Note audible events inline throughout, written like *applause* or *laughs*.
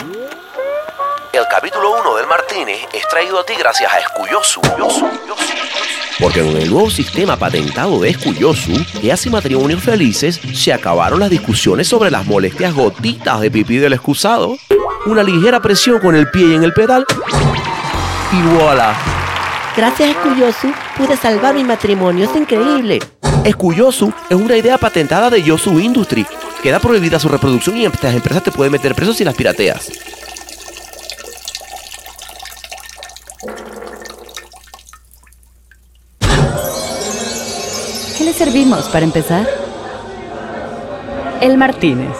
El capítulo 1 del Martínez es traído a ti gracias a Escuyosu. Porque con el nuevo sistema patentado de Escuyosu, que hace matrimonios felices, se acabaron las discusiones sobre las molestias gotitas de pipí del excusado. Una ligera presión con el pie en el pedal y voilà. Gracias a Escuyosu pude salvar mi matrimonio. Es increíble. Escuyosu es una idea patentada de Yosu Industry. Queda prohibida su reproducción y estas empresas te pueden meter preso si las pirateas. ¿Qué le servimos para empezar? El Martínez.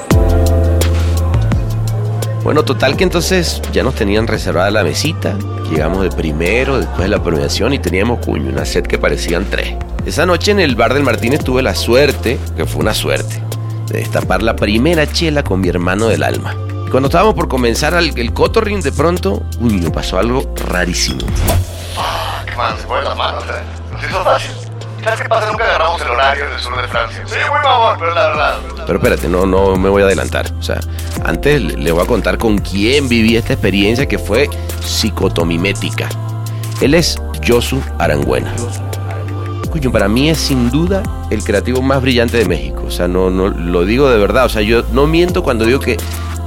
Bueno, total que entonces ya nos tenían reservada la mesita. Llegamos de primero, después de la premiación y teníamos cuño, una set que parecían tres. Esa noche en el bar del Martínez tuve la suerte, que fue una suerte, destapar la primera chela con mi hermano del alma. Cuando estábamos por comenzar el, el cotorring, de pronto, uy, me pasó algo rarísimo. Fuck, man, se las manos, ¿eh? Nos hizo fácil. ¿Sabes qué pasa? Nunca agarramos el horario en el sur de Francia. Sí, muy pero la verdad. Pero espérate, no, no me voy a adelantar. O sea, antes le le voy a contar con quién viví esta experiencia que fue psicotomimética. Él es Josu Arangüena. Coño, para mí es sin duda el creativo más brillante de México. O sea, no, no lo digo de verdad. O sea, yo no miento cuando digo que,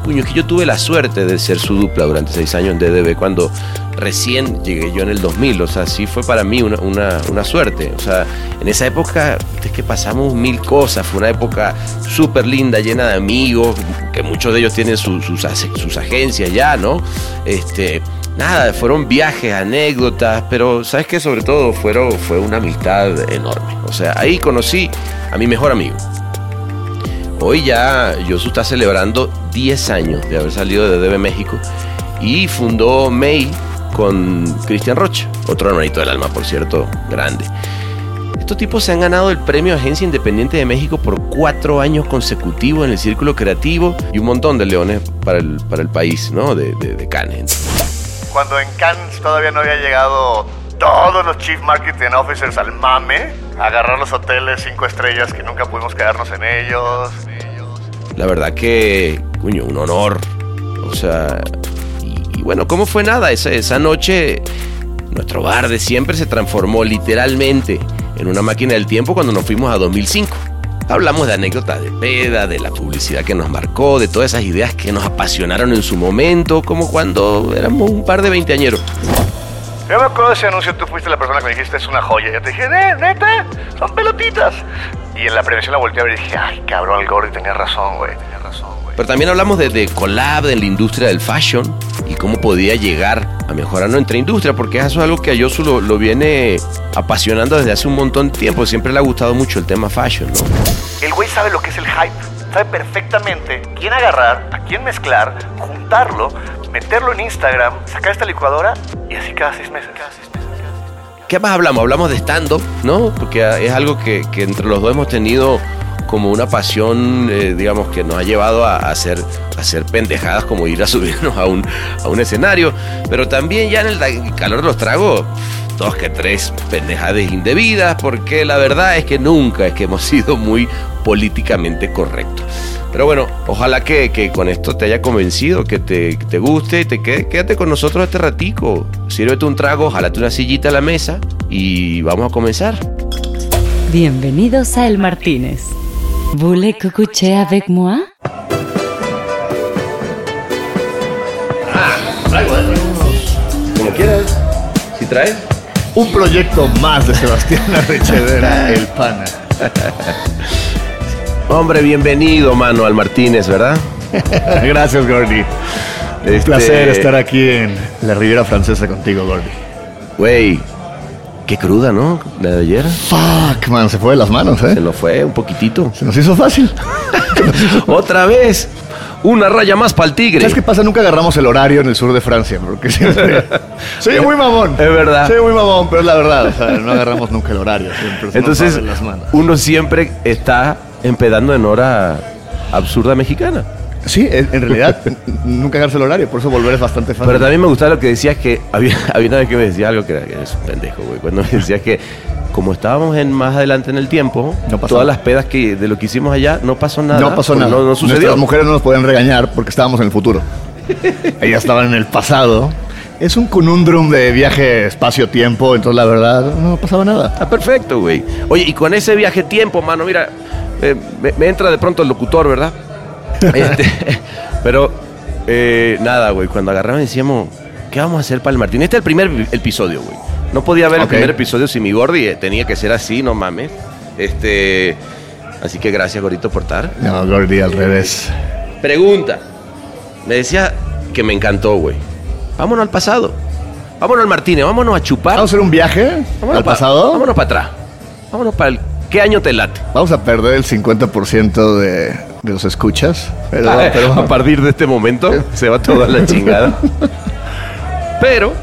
coño, es que yo tuve la suerte de ser su dupla durante seis años en DDB cuando recién llegué yo en el 2000. O sea, sí fue para mí una, una, una suerte. O sea, en esa época es que pasamos mil cosas. Fue una época súper linda, llena de amigos, que muchos de ellos tienen su- sus, sus agencias ya, ¿no? Este, nada, fueron viajes, anécdotas, pero sabes que sobre todo fueron, fue una amistad enorme. O sea, ahí conocí a mi mejor amigo. Hoy ya Yosu está celebrando 10 años de haber salido de DB México y fundó May con Cristian Rocha, otro hermanito del alma, por cierto, grande. Estos tipos se han ganado el premio Agencia Independiente de México por cuatro años consecutivos en el Círculo Creativo y un montón de leones para el, para el país, ¿no? De, de, de Cannes. Cuando en Cannes todavía no había llegado todos los Chief Marketing Officers al mame, agarrar los hoteles cinco estrellas que nunca pudimos quedarnos en ellos. La verdad que, cuño, un honor. O sea, y, y bueno, ¿cómo fue nada? Esa, esa noche, nuestro bar de siempre se transformó literalmente en una máquina del tiempo cuando nos fuimos a 2005. Hablamos de anécdotas de peda, de la publicidad que nos marcó, de todas esas ideas que nos apasionaron en su momento, como cuando éramos un par de veinteañeros. Yo me acuerdo de ese anuncio, tú fuiste la persona que me dijiste es una joya. Yo te dije, "Eh, neta, son pelotitas. Y en la premiación la volteé a ver y dije, ay, cabrón, el Gordy tenía razón, güey. Tenía razón, güey. Pero también hablamos de, de collab en la industria del fashion y cómo podía llegar a mejorar nuestra industria, porque eso es algo que a Yosu lo, lo viene apasionando desde hace un montón de tiempo. Siempre le ha gustado mucho el tema fashion, ¿no? El güey sabe lo que es el hype. Sabe perfectamente quién agarrar, a quién mezclar, juntarlo, meterlo en Instagram, sacar esta licuadora y así cada seis meses. Cada seis meses. ¿Qué más hablamos? Hablamos de stand-up, ¿no? Porque es algo que, que entre los dos hemos tenido como una pasión, eh, digamos, que nos ha llevado a, hacer, a hacer pendejadas como ir a *laughs* subirnos a un, a un escenario. Pero también ya en el calor de los tragos, dos que tres pendejadas indebidas, porque la verdad es que nunca es que hemos *laughs* sido muy políticamente correctos. Pero bueno, ojalá que, que con esto te haya convencido, que te, te guste y te quede, quédate con nosotros este ratico. Sírvete un trago, jalate una sillita a la mesa y vamos a comenzar. Bienvenidos a El Martínez. ¿Voulez coucher avec moi? Como quieras. Si traes. Un proyecto más de Sebastián *laughs* Arrechedera, el pana. Hombre, bienvenido, Manuel Martínez, ¿verdad? *laughs* Gracias, Gordy. Un Este- placer estar aquí en la Riviera Francesa contigo, Gordy. Güey, qué cruda, ¿no? La de ayer. Fuck, man, se fue de las manos, Se ¿eh? nos fue un poquitito. Se nos hizo fácil. *laughs* Otra vez. Una raya más para el tigre. ¿Sabes qué pasa? Nunca agarramos el horario en el sur de Francia, porque siempre... *laughs* Soy muy mamón. Es verdad. Soy muy mamón, pero es la verdad. O sea, no agarramos nunca el horario. Siempre se Entonces, las manos. uno siempre está empedando en hora absurda mexicana. Sí, en, en realidad, nunca agarras el horario, por eso volver es bastante fácil. Pero también me gustaba lo que decías que *laughs* había, había una vez que me decía algo que era que eres un pendejo, güey. Cuando me decías que como estábamos en más adelante en el tiempo, No pasó todas las pedas que de lo que hicimos allá no pasó nada. no pasó Pues nada. No, no sucedió. Nuestras mujeres no nos podían regañar porque estábamos en el futuro. *laughs* Ella estaba en el pasado. Es un conundrum de viaje espacio-tiempo, entonces la verdad no pasaba nada. Está perfecto, güey. Oye, y con ese viaje tiempo, mano, mira, eh, me, me entra de pronto el locutor, ¿verdad? Este, *laughs* pero, eh, nada, güey, cuando agarramos decíamos, ¿qué vamos a hacer para el Martín? Este es el primer episodio, güey. No podía ver el primer episodio sin mi Gordi, eh, tenía que ser así, no mames. Este, así que gracias, Gorito, por estar. No, Gordy, al revés. Pregunta. Me decía que me encantó, güey. Vámonos al pasado. Vámonos al Martínez, vámonos a chupar. ¿Vamos a hacer un viaje Vámonos al pa- pasado? Vámonos para atrás. Vámonos para el. ¿Qué año te late? Vamos a perder el 50% de, de los escuchas. Pero, Ah, pero a partir de este momento se va toda la *laughs* chingada. Pero,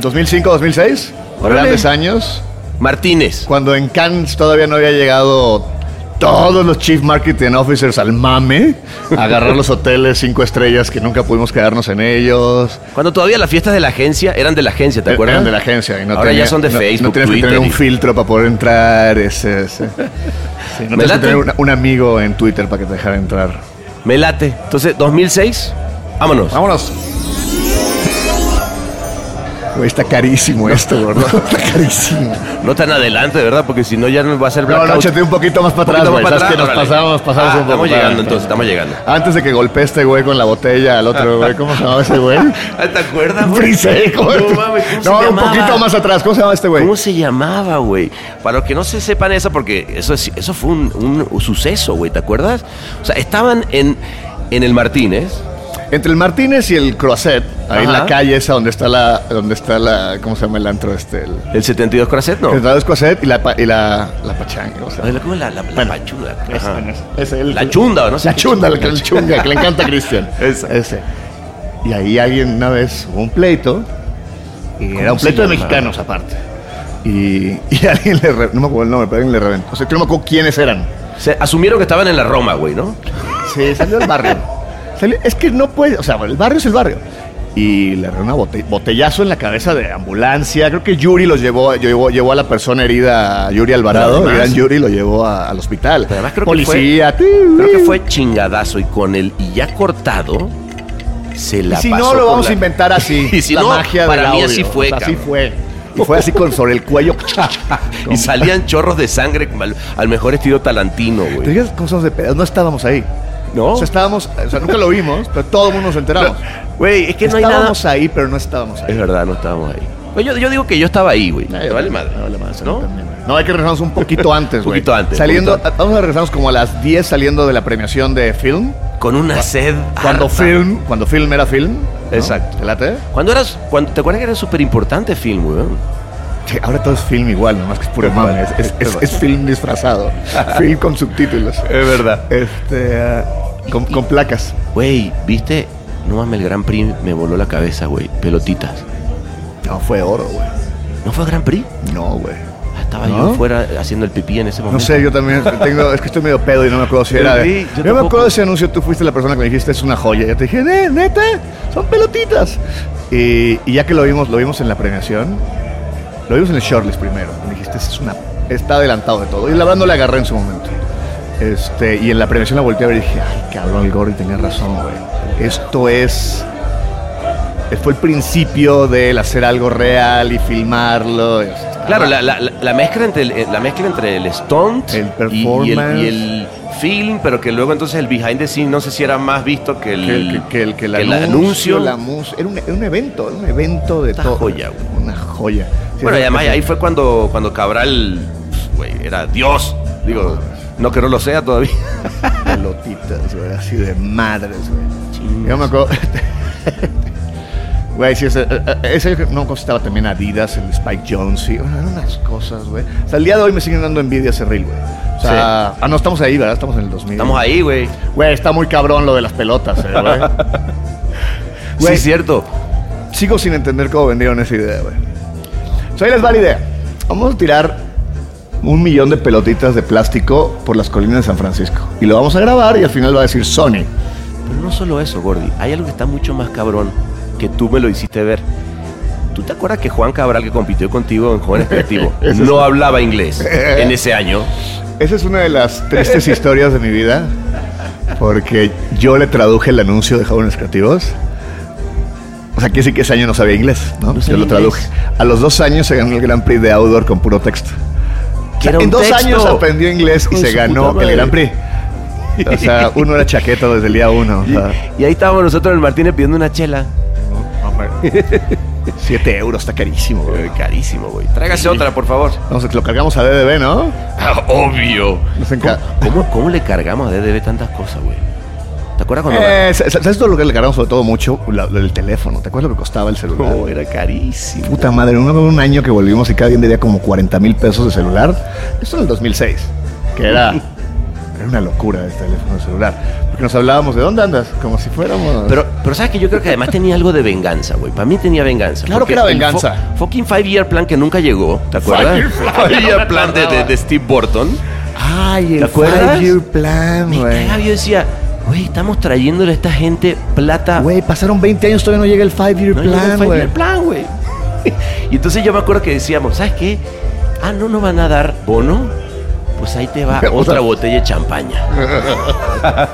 2005, 2006, Órale. grandes años. Martínez. Cuando en Cannes todavía no había llegado todos los Chief Marketing Officers al mame, a agarrar los hoteles cinco estrellas que nunca pudimos quedarnos en ellos. Cuando todavía las fiestas de la agencia eran de la agencia, ¿te acuerdas? Eran de la agencia. Y no Ahora ya son de no- Facebook, No tienes que Twitter tener un filtro para poder entrar. Ese, ese. Sí, no Me tienes que tener una- un amigo en Twitter para que te dejara entrar. Me late. Entonces, 2006, vámonos. Vámonos. Güey, está carísimo esto, *laughs* gordo. Está carísimo. No tan adelante, ¿verdad? Porque si no ya no va a ser No, blackout. no, échate un poquito más para atrás, güey. que nos órale. pasamos, pasamos Ah, un poco. Estamos llegando para- entonces, estamos llegando. Antes de que golpee este güey con la botella al otro güey, ¿cómo se llamaba ese güey? Ah, ¿Te acuerdas, güey? Frisé, ¿cómo? No mames, ¿cómo se No, un llamaba? poquito más atrás. ¿Cómo se llama este güey? ¿Cómo se llamaba, güey? Para los que no se sepan eso, porque eso, es- eso fue un, un suceso, güey, ¿te acuerdas? O sea, estaban en, en el Martínez. Entre el Martínez y el Croisset, ahí en Ajá. la calle esa donde está la, donde está la, ¿cómo se llama el antro este? El, El 72 Croisset, ¿no? el Croisset Croisset y la, pa- y la, la pachanga, o sea. Ay, la- ¿Cómo es la, la, la Ajá. el- La chunda, ¿o no? La chunda, el, el chunga, que le encanta a Cristian. *laughs* Esa. Ese. Y ahí alguien una vez hubo un pleito. Y era un se pleito de llamaba? mexicanos aparte. Y, *laughs* y alguien le... re- no me acuerdo el nombre, pero alguien le reventó. O sea, que no me acuerdo quiénes eran. Se asumieron que estaban en la Roma, güey, ¿no? Sí, salió del barrio. *laughs* Es que no puede... O sea, el barrio es el barrio. Y le una bote- botellazo en la cabeza de ambulancia. Creo que Yuri los llevó, llevó, llevó a la persona herida, Yuri Alvarado. El gran Yuri lo llevó a- al hospital. Pero además creo Policía. que fue, creo que fue chingadazo y con el y ya cortado se Y la si pasó no, lo vamos la- a inventar así. *laughs* Y si la no, magia para del mí audio. así fue, O sea, así fue. Y fue así con sobre el cuello. *laughs* y salían chorros de sangre al, al mejor estilo talantino, ¿Te güey. digas cosas de pedo? No estábamos ahí. No, O sea, estábamos, o sea, nunca lo vimos, pero todo el mundo nos enteramos. güey, es que no hay nada. estábamos ahí, pero no estábamos ahí. Es verdad, no estábamos ahí. Pues yo, yo digo que yo estaba ahí, güey. Me vale madre. vale madre, ¿No? también, güey. No, hay que regresarnos un poquito *laughs* antes, güey. Poquito antes, Saliendo, poquito vamos a regresarnos como a las 10 saliendo de la premiación de Film. Con una sed. Cuando harta. Film, cuando Film era Film. ¿no? Exacto. ¿Te late? Cuando eras. Cuando, ¿Te acuerdas que era súper importante film, güey? Ahora todo es film igual, nomás que es puro mame. Es, es- es- es film disfrazado. *laughs* film con subtítulos. Es verdad. Este, ah, con, con placas. Güey, ¿viste? No mames, el Grand Prix me voló la cabeza, güey. Pelotitas. No, fue oro, güey. ¿No fue Grand Prix? No, güey. Ah, Estaba ¿No? yo fuera haciendo el pipí en ese momento. No sé, yo también tengo, es que estoy medio pedo y no me acuerdo si era de. Sí, yo yo me acuerdo de ese anuncio, tú fuiste la persona que me dijiste es una joya. Yo te dije, "Eh, neta, son pelotitas. Y, y ya que lo vimos, lo vimos en la premiación, lo vimos en el shortlist primero. Me dijiste, "Esa es una, está adelantado de todo. Y la verdad no le agarré en su momento. Este, y en la premiación la volteé a ver y dije, ay, cabrón, el Gordy tenía razón, güey. Esto es. Fue el principio del hacer algo real y filmarlo. Claro, la, la- la- la mezcla entre el, eh, la mezcla entre el stunt El y- y, performance. el, y el film, pero que luego entonces el behind the scenes no sé si era más visto que el, que el, que, que el, que el anuncio, anuncio. la mus- era, un, era un evento, era un evento de Una todo. joya, güey. Una joya. Bueno, y además ahí fue cuando, cuando Cabral, pues, güey, era Dios. Digo, no que no lo sea todavía. *laughs* pelotitas, güey, así de madres, güey. Yo me acuerdo. *laughs* Güey, sí, ese, eh, ese no costaba también Adidas, el Spike Jones, sí, eran unas cosas, güey. O sea, el día de hoy me siguen dando envidia ese reel, güey. O sea, ah, no, estamos ahí, ¿verdad? Estamos en el 2000. Estamos ahí, güey. Güey, está muy cabrón lo de las pelotas, eh, güey. *laughs* Sí, es cierto. Sigo sin entender cómo vendieron esa idea, güey. O sea, ahí les va la idea. Vamos a tirar un millón de pelotitas de plástico por las colinas de San Francisco. Y lo vamos a grabar y al final va a decir Sony. Pero no solo eso, Gordy. Hay algo que está mucho más cabrón que tú me lo hiciste ver. ¿Tú te acuerdas que Juan Cabral, que compitió contigo en Jóvenes *laughs* Creativos, no hablaba inglés *laughs* en ese año? Esa es una de las tristes *laughs* historias de mi vida. Porque yo le traduje el anuncio de Jóvenes Creativos O sea, quiere decir que ese año no sabía inglés, ¿no? No Yo lo traduje. inglés. A los dos años se ganó el Grand Prix de Outdoor con puro texto. O sea, en dos texto. años aprendió inglés y se ganó el. Grand Prix. O sea, uno era chaqueta desde el día uno. O sea, Y ahí estábamos nosotros en el Martínez pidiendo una chela. siete euros, está carísimo, güey. Eh, Carísimo, güey. Tráigase otra, por favor. Vamos, lo cargamos a DDB, ¿no? Ah, obvio. ¿Cómo, cómo, cómo le cargamos a DDB tantas cosas, güey? ¿Te acuerdas cuando... Eh, ¿Sabes todo lo que le cargamos sobre todo mucho? La- el teléfono. ¿Te acuerdas lo que costaba el celular? No, era carísimo. Puta madre, un, un año que volvimos y cada día debía como 40 mil pesos de celular. Esto en el 2006, que era, *laughs* era una locura el teléfono celular. Porque nos hablábamos de dónde andas, como si fuéramos... Pero, pero sabes que yo creo que además tenía algo de venganza, güey. Para mí tenía venganza. Claro que era venganza. fucking Five Year Plan que nunca llegó, ¿te acuerdas? Five Year Plan, Five no Year me Plan de, de- de Steve Burton. Ay, ¿Te el acuerdas? Five Year Plan, güey. yo decía, güey, estamos trayéndole a esta gente plata. Güey, pasaron 20 años, todavía no llega el Five Year no llega el Plan, Five güey. Year Plan, güey. *laughs* y entonces yo me acuerdo que decíamos, ¿sabes qué? Ah, no nos van a dar bono. Pues ahí te va *laughs* otra botella de champaña. *laughs*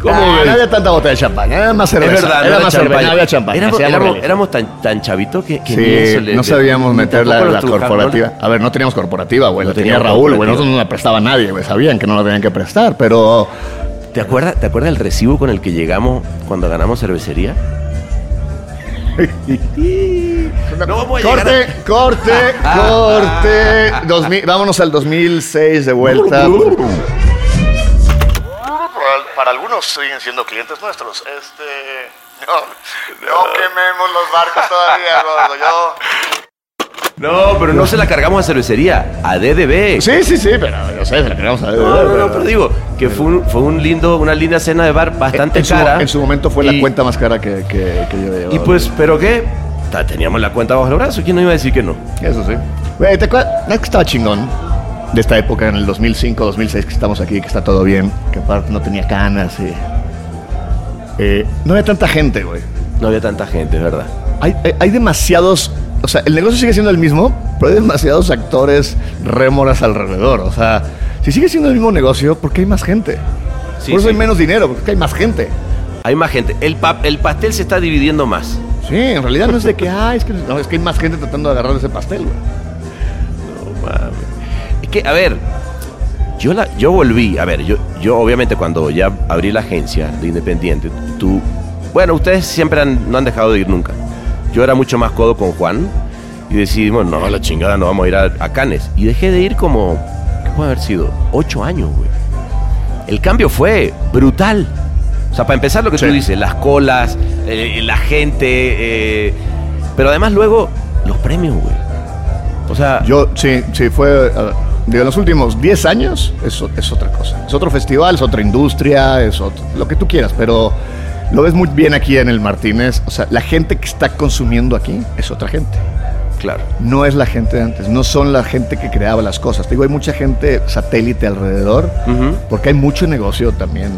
¿Cómo Ah, ves? no había tanta botella de champán, era más cerveza. es verdad, no era era más cerveza, champaña. no había champán. Éramos, éramos- éramos tan, tan chavitos que, que Sí, eso le- no sabíamos meter la, la corporativa. A ver, no teníamos corporativa, güey. No la tenía Raúl, güey. Nosotros no la prestaba nadie, güey. Sabían que no la tenían que prestar, pero... ¿Te acuerdas, ¿Te acuerdas del recibo con el que llegamos cuando ganamos cervecería? *laughs* No vamos a llegar *laughs* corte, corte, corte. 2000 vámonos al 2006 de vuelta. Para algunos siguen siendo clientes nuestros. Este. No, no quememos los barcos todavía. Yo. No, pero no se la cargamos a cervecería, a DDB. Sí, sí, sí, pero yo sé, se la queremos a No, no, no, pero digo que fue, un- fue un lindo, una linda cena de bar bastante en, su, cara. en su momento fue Y- la cuenta más cara que, que, que yo había Y pues, ¿pero qué? Teníamos la cuenta bajo el brazo, ¿quién no iba a decir que no? Eso sí. Güey, ¿te acuerdas? ¿No estaba chingón? De esta época, en el 2005, 2006, que estamos aquí, que está todo bien, que aparte no tenía canas y... Eh, no había tanta gente, güey. No había tanta gente, es verdad. Hay, hay, hay demasiados... O sea, el negocio sigue siendo el mismo, pero hay demasiados actores rémoras alrededor. O sea, si sigue siendo el mismo negocio, ¿por qué hay más gente? Sí, Por eso sí. hay menos dinero, porque hay más gente. Hay más gente. El, pa- el pastel se está dividiendo más. Sí, en realidad no es de que, *laughs* ah, es que, no, es que hay más gente tratando de agarrar ese pastel, güey. No mames. Es que, a ver, yo, la, yo volví, a ver, yo, yo obviamente cuando ya abrí la agencia de Independiente, tú, bueno, ustedes siempre han- no han dejado de ir nunca. Yo era mucho más codo con Juan y decidimos, no, la chingada, no vamos a ir a, a Cannes. Y dejé de ir como, ¿qué puede haber sido? Ocho años, güey. El cambio fue brutal. O sea, para empezar lo que Sí. tú dices, las colas, eh, la gente, eh, pero además luego los premios, güey. O sea, Yo, sí, sí, fue. digo, en los últimos 10 años es, es otra cosa. Es otro festival, es otra industria, es otro, lo que tú quieras, pero lo ves muy bien aquí en el Martínez. O sea, la gente que está consumiendo aquí es otra gente. claro. No es la gente de antes, no son la gente que creaba las cosas. Te digo, hay mucha gente satélite alrededor, porque hay mucho negocio también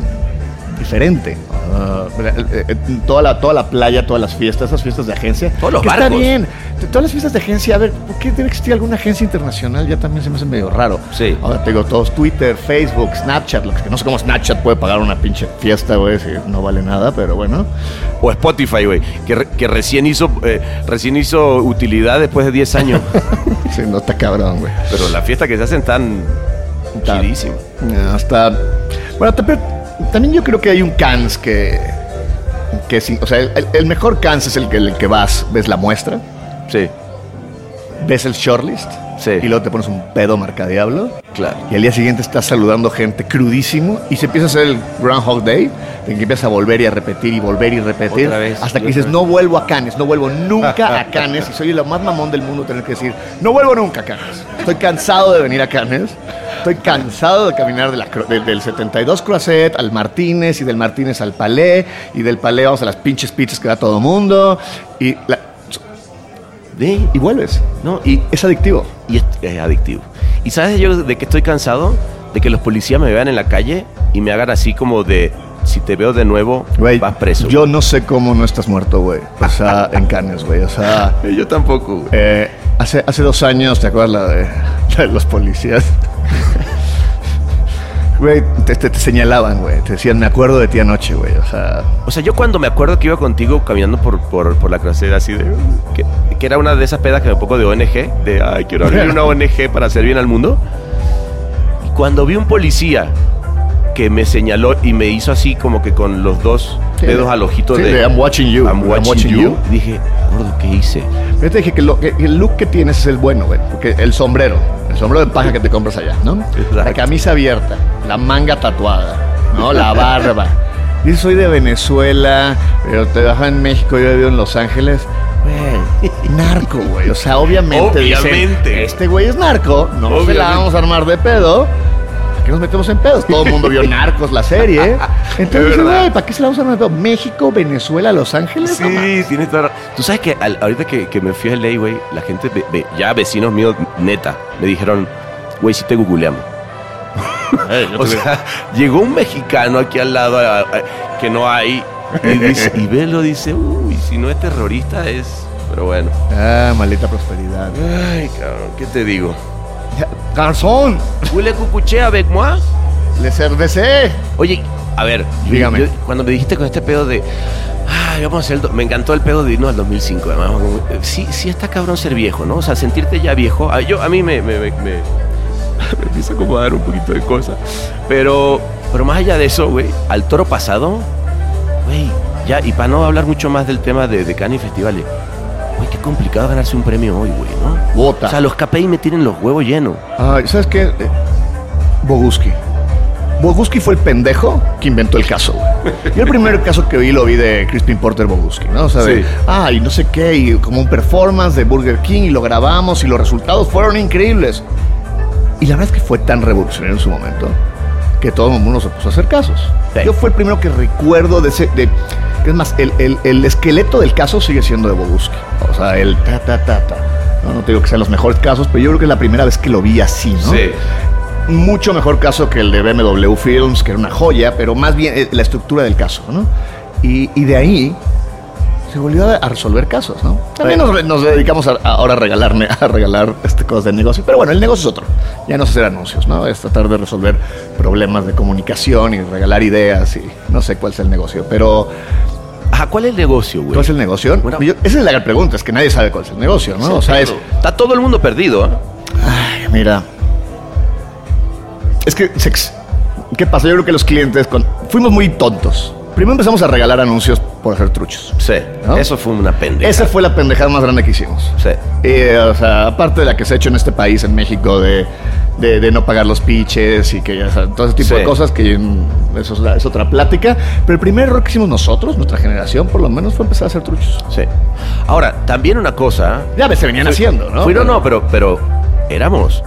diferente. Ah, eh, eh, toda, la, toda la playa, todas las fiestas, esas fiestas de agencia. Todos los que Está barcos. bien. T- Todas las fiestas de agencia, a ver, ¿por qué tiene que existir alguna agencia internacional? Ya también se me hace medio raro. Sí. Ahora te digo, todos Twitter, Facebook, Snapchat, lo que no sé cómo Snapchat puede pagar una pinche fiesta, güey, si no vale nada, pero bueno. O Spotify, güey, que, re- que recién hizo eh, recién hizo utilidad después de 10 años. *laughs* Sí, no está cabrón, güey. Pero las fiestas que se hacen tan Está- chidísimas. Hasta. Bueno, también yo creo que hay un Cannes que. que sí, o sea, el, el mejor Cannes es el que, el que vas, ves la muestra, Sí, ves el shortlist, Sí. y luego te pones un pedo marcadiablo. claro. Y al día siguiente estás saludando gente crudísimo y se empieza a hacer el Groundhog Day, en que empiezas a volver y a repetir y volver y repetir, Otra vez, hasta que dices, vez. no vuelvo a Cannes, no vuelvo nunca a *laughs* Cannes, y soy el más mamón del mundo tener que decir, no vuelvo nunca a Cannes. Estoy cansado de venir a Cannes, estoy cansado de caminar de la de- del 72 Croisset al Martínez, y del Martínez al Palais, y del Palais vamos a las pinches pizzas que da todo mundo, y, la- Sí, y vuelves. No, y, Es adictivo. y es, es adictivo. ¿Y sabes yo de qué estoy cansado? De que los policías me vean en la calle y me hagan así como de, si te veo de nuevo, Güey, vas preso. Yo no sé cómo no estás muerto, güey. O sea, en Cannes, güey. O sea, *laughs* yo tampoco. güey. eh, hace, hace dos años, ¿te acuerdas la de, la de los policías? Güey, te, te- te señalaban, güey. Te decían, me acuerdo de ti anoche, güey. O sea, O sea, yo cuando me acuerdo que iba contigo caminando por, por, por la cracera así de... Que, que era una de esas pedas que me pongo de ONG, de, ay, quiero abrir una ONG para hacer bien al mundo. Y cuando vi un policía que me señaló y me hizo así como que con los dos Sí, dedos de- al ojito sí, de... de I'm watching you, I'm I'm watching, watching you. you. Dije, gordo, ¿qué hice? yo te dije que, lo- que el look que tienes es el bueno, güey. Porque el sombrero, el sombrero de paja que te compras allá, ¿no? Exacto. La camisa abierta, la manga tatuada, ¿no? La barba. *laughs* Dices, soy de Venezuela, pero te baja en México, yo vivo en Los Ángeles. Güey, narco, güey. O sea, obviamente. dicen, Obviamente. este güey es narco, no se la vamos a armar de pedo. ¿Para qué nos metemos en pedos? Todo el mundo vio narcos, la serie. *laughs* Entonces, güey, ¿para qué se la vamos a pedo? ¿México, Venezuela, Los Ángeles? Sí, tienes toda la- Tú sabes que al- ahorita que, que me fui a LA, güey, la gente, ve- ve- ya vecinos míos, neta, me dijeron, güey, si te googleamos. *laughs* O sea, llegó un mexicano aquí al lado a- a- que no hay y, dice, y Velo dice, uy, si no es terrorista es... Pero bueno. Ah, maldita prosperidad. Ay, cabrón, ¿qué te digo? Garzón, ¿Huele cucuché avec moi? le cervecé. Oye, a ver, Dígame. yo- cuando me dijiste con este pedo de. Ah, vamos a hacer el do-", Me encantó el pedo de irnos al 2005, además. eh, Sí, sí está cabrón ser viejo, ¿no? O sea, sentirte ya viejo. A, yo, a mí me, me, me, me- *laughs* me empieza como a dar un poquito de cosas. Pero, pero más allá de eso, güey, al toro pasado, güey, ya, y para no hablar mucho más del tema de, de Cannes y festivales, güey, qué complicado ganarse un premio hoy, güey, ¿no? Bota. O sea, los KPI me tienen los huevos llenos. Ay, ¿sabes qué? Eh, Boguski. Boguski fue el pendejo que inventó el caso. güey. Yo el primer caso que vi lo vi de Crispin Porter Boguski, ¿no? O sea, de, Sí. ah, y no sé qué, y como un performance de Burger King y lo grabamos y los resultados fueron increíbles. Y la verdad es que fue tan revolucionario en su momento que todo el mundo se puso a hacer casos. Sí. Yo fue el primero que recuerdo de ese... De, es más, el, el- el esqueleto del caso sigue siendo de Boguski. O sea, el ta, ta, ta, ta. No, no te digo que sean los mejores casos, pero yo creo que es la primera vez que lo vi así, ¿no? mucho mejor caso que el de BMW Films, que era una joya, pero más bien eh, la estructura del caso, ¿no? Y, y de ahí se volvió a, resolver casos, ¿no? También nos, nos dedicamos a- ahora a regalarme, a regalar este, cosas de negocio, pero bueno, el negocio es otro. Ya no es hacer anuncios, ¿no? Es tratar de resolver problemas de comunicación y regalar ideas y no sé cuál es el negocio, pero Ajá, ¿cuál es el negocio, güey? ¿cuál es el negocio? Bueno. Yo- esa es la gran pregunta, es que nadie sabe cuál es el negocio, ¿no? o sea, es, Está todo el mundo perdido, ¿eh? Ay, mira. Es que, sex- ¿qué pasa? Yo creo que los clientes con- fuimos muy tontos. Primero empezamos a regalar anuncios por hacer truchos. Sí, ¿No? eso fue una pendeja. Esa fue la pendejada más grande que hicimos. Sí. O sea, aparte de la que se ha hecho en este país, en México, de, de- de no pagar los pitches y que todo ese tipo Sí. de cosas, que mm, eso es, la- es otra plática. Pero el primer error que hicimos nosotros, nuestra generación, por lo menos, fue empezar a hacer truchos. Sí. Ahora, también una cosa. Ya ves, se venían haciendo, ¿no? Fui- no, Pero- no, pero, pero éramos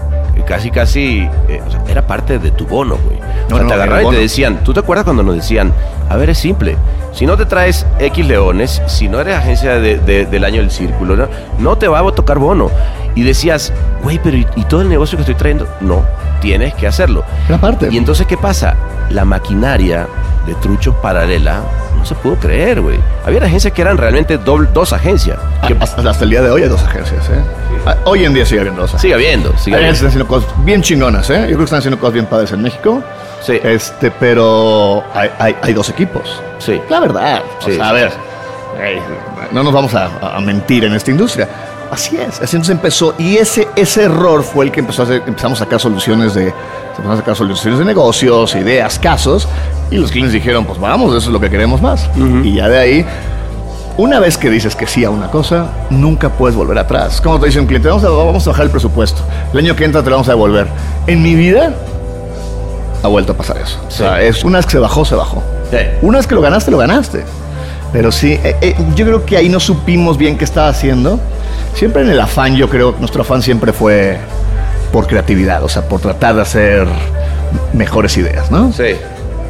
casi, casi. eh, o sea, era parte de tu bono, güey. O No, sea, no, te agarraban y te decían. ¿Tú te acuerdas cuando nos decían? A ver, es simple. Si no te traes X leones, si no eres agencia de- de- del año del círculo, no, no te va a tocar bono. Y decías, güey, pero ¿y, y todo el negocio que estoy trayendo? No, tienes que hacerlo. Era parte. Y entonces, ¿qué pasa? La maquinaria de truchos paralela no se pudo creer, güey. Había agencias que eran realmente doble- dos agencias. Que Ah, hasta, hasta el día de hoy hay dos agencias, ¿eh? Ah, Hoy en día sigue habiendo dos agencias. sigue habiendo, sigue Hay habiendo. agencias que están haciendo cosas bien chingonas, ¿eh? Yo creo que están haciendo cosas bien padres en México. Sí. Este, pero hay, hay- hay dos equipos. Sí. La verdad. O Sí, sea, a ver, sí. ey, no nos vamos a, a mentir en esta industria. Así es. Así entonces empezó. Y ese, ese error fue el que empezó a hacer, empezamos a sacar soluciones de. Empezamos a sacar soluciones de negocios, ideas, casos. Y los clientes dijeron, pues vamos, eso es lo que queremos más. Y ya de ahí una vez que dices que sí a una cosa, nunca puedes volver atrás. Como te dice un cliente, vamos a, vamos a bajar el presupuesto. El año que entra te lo vamos a devolver. En mi vida ha vuelto a pasar eso. O sea, es una vez que se bajó, se bajó. Sí. Una vez que lo ganaste, lo ganaste. Pero sí, eh, eh, yo creo que ahí no supimos bien qué estaba haciendo. Siempre en el afán, yo creo, nuestro afán siempre fue por creatividad, o sea, por tratar de hacer mejores ideas, ¿no? Sí.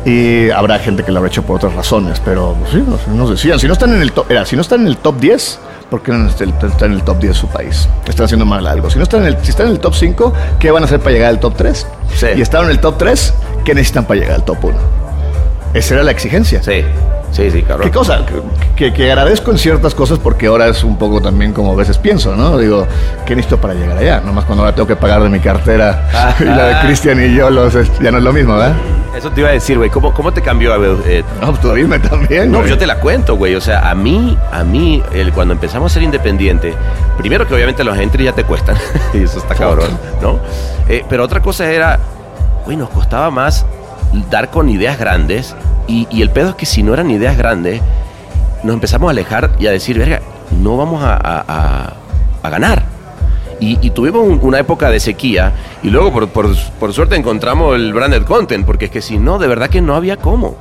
Y habrá gente que lo habrá hecho por otras razones, pero pues, sí, nos, nos decían, si no están en el top, era, si no están en el top 10, ¿por qué no están están en el top 10 de su país? Están haciendo mal algo. Si no están en el, si están en el top 5, ¿qué van a hacer para llegar al top 3? Sí. Y estaban en el top 3, ¿qué necesitan para llegar al top 1? Esa era la exigencia. Sí. Sí, sí, cabrón. ¿Qué cosa? Que, que- agradezco en ciertas cosas porque ahora es un poco también como a veces pienso, ¿no? Digo, ¿qué necesito para llegar allá? Nomás cuando ahora tengo que pagar de mi cartera *laughs* y la de Cristian y yo, los, ya no es lo mismo, ¿verdad? Eso te iba a decir, güey. ¿Cómo, ¿Cómo te cambió? eh, No, pues tú dime también. No, yo te la cuento, güey. O sea, a mí, a mí, el- cuando empezamos a ser independientes, primero que obviamente los entries ya te cuestan, *laughs* y eso está cabrón, ¿no? Eh, pero otra cosa era, güey, nos costaba más dar con ideas grandes, y, y el pedo es que si no eran ideas grandes, nos empezamos a alejar y a decir, verga, no vamos a, a- a- a ganar. Y, y tuvimos un- una época de sequía y luego por, por- por suerte encontramos el branded content, porque es que si no, de verdad que no había cómo.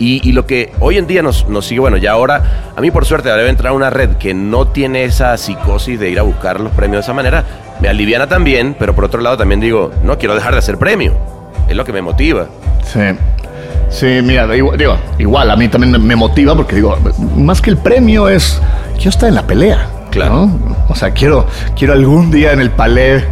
Y, y lo que hoy en día nos, nos sigue, bueno, ya ahora, a mí por suerte debe entrar a una red que no tiene esa psicosis de ir a buscar los premios de esa manera, me aliviana también, pero por otro lado también digo, no quiero dejar de hacer premio, es lo que me motiva. Sí. Sí, mira, digo, igual a mí también me- motiva porque digo, más que el premio es, quiero estar en la pelea. Claro. ¿no? O sea, quiero, quiero algún día en el palé,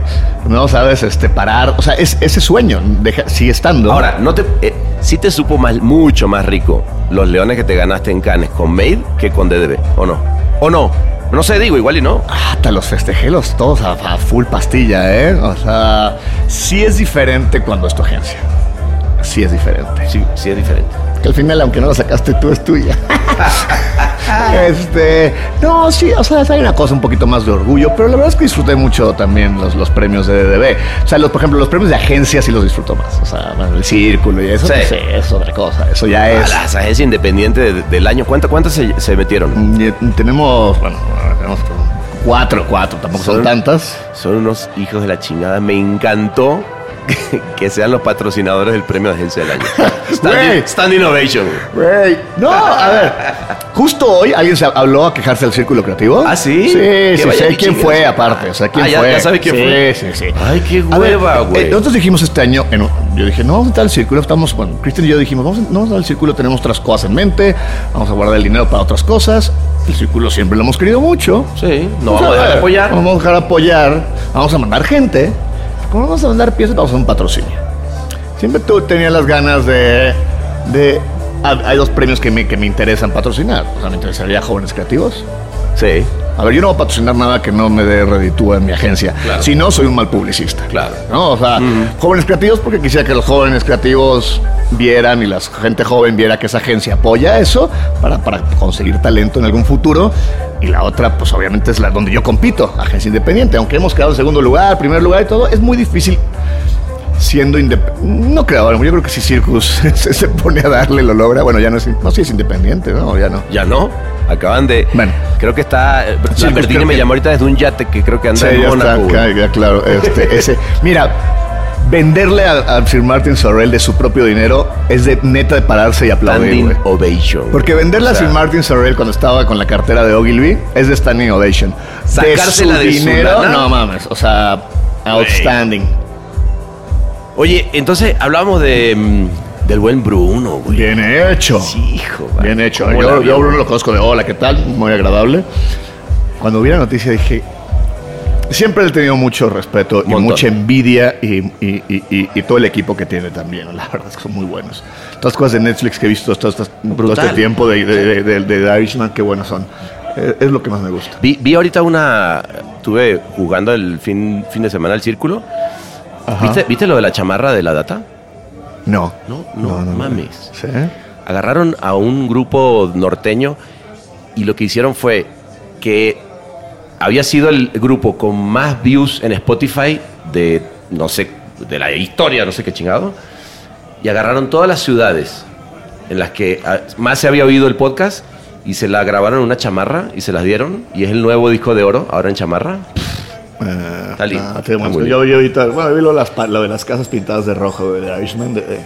¿no? ¿Sabes? Este, parar. O sea, es, ese sueño deja- sigue estando. Ahora, no te, eh, sí te supo más, mucho más rico los leones que te ganaste en Cannes con Made que con DDB, ¿o no? ¿O no? No sé, digo, igual y no. Ah, Hasta los festejé los todos a, a full pastilla, ¿eh? O sea, sí es diferente cuando es tu agencia. Sí es diferente. Sí, sí es diferente. Que al final, aunque no la sacaste tú, es tuya. *laughs* *laughs* este. No, sí, o sea, hay una cosa un poquito más de orgullo, pero la verdad es que disfruté mucho también los, los premios de DDB. O sea, los, por ejemplo, los premios de agencia sí los disfruto más. O sea, el círculo y eso, Sí. sí. es otra cosa. Eso ya A es. las agencias independientes de- del año, ¿cuántas cuántas se, se metieron? Y Tenemos, bueno, tenemos cuatro, cuatro, tampoco son Son- tantas. Son unos hijos de la chingada. Me encantó *laughs* que, sean los patrocinadores del premio de agencia del año. *laughs* Stand. Stand Innovation. Güey, no, a ver. Justo hoy alguien se habló a quejarse del círculo creativo. ¿Ah, sí? Sí, sí, sé quién fue aparte. O sea, quién Ah, ya- fue. ya sabe quién Sí, fue. Sí, sí. Ay, qué hueva, eh, güey. nosotros dijimos este año, en yo dije, no vamos a entrar al círculo, estamos, bueno, Cristian y yo dijimos, vamos, a- no vamos a entrar al círculo, tenemos otras cosas en mente, vamos a guardar el dinero para otras cosas. El círculo siempre lo hemos querido mucho. Sí, no vamos a dejar de apoyar. Vamos a dejar de apoyar, vamos a mandar gente. Como vamos a mandar piezas, vamos a un patrocinio. Siempre tú tenías las ganas de... ha- hay dos premios que me, que me interesan patrocinar. O sea, me interesaría Jóvenes Creativos. Sí, A ver, yo no voy a patrocinar nada que no me dé reditúa en mi agencia. Claro. Si no, soy un mal publicista. Claro. ¿No? O sea, jóvenes creativos porque quisiera que los jóvenes creativos vieran y la gente joven viera que esa agencia apoya eso para, para conseguir talento en algún futuro. Y la otra, pues obviamente es la donde yo compito, agencia independiente. Aunque hemos quedado en segundo lugar, primer lugar y todo, es muy difícil siendo independiente. No creo, yo creo que si Circus *laughs* se, se pone a darle, lo logra. Bueno, ya no es, no, sí es independiente, ¿no? Ya no. ya no. Acaban de. Bueno. Creo que está. Sí, la Bertini creo me que- llamó ahorita desde un yate que creo que anda Sí, en ya Mónaco. está, ya, claro. Este, *laughs* ese, mira, venderle a, a Sir Martin Sorrell de su propio dinero es de neta de pararse y aplaudir. Ovation. Porque venderle O sea, a Sir Martin Sorrell cuando estaba con la cartera de Ogilvy es de standing ovation. Sacársela de de su su dinero, no mames, o sea, outstanding. Oye, entonces hablábamos de, mm, del buen Bruno, güey. Bien hecho. Sí, hijo. Bien hecho. ¿Cómo la Yo, Bruno lo conozco de hola, ¿qué tal? Muy agradable. Cuando vi la noticia dije, siempre he tenido mucho respeto y mucha envidia y, y- y- y- y todo el equipo que tiene también. La verdad es que son muy buenos. Todas las cosas de Netflix que he visto todo, estas- este tiempo de, de, de, de Irishman, qué buenos son. Eh, Es lo que más me gusta. Vi, vi ahorita una. Estuve jugando el fin, fin de semana al círculo. ¿Viste, ¿Viste lo de la chamarra de la data? No. No, no, mames. ¿Sí? Agarraron a un grupo norteño y lo que hicieron fue que había sido el grupo con más views en Spotify de, no sé, de la historia, no sé qué chingado. Y agarraron todas las ciudades en las que ah, más se había oído el podcast y se la grabaron en una chamarra y se las dieron. Y es el nuevo disco de oro, ahora en chamarra. Eh, Está lindo. ah. Está yo, yo ahorita, bueno, vi lo de, las, lo de las casas pintadas de rojo de Irishman, de, de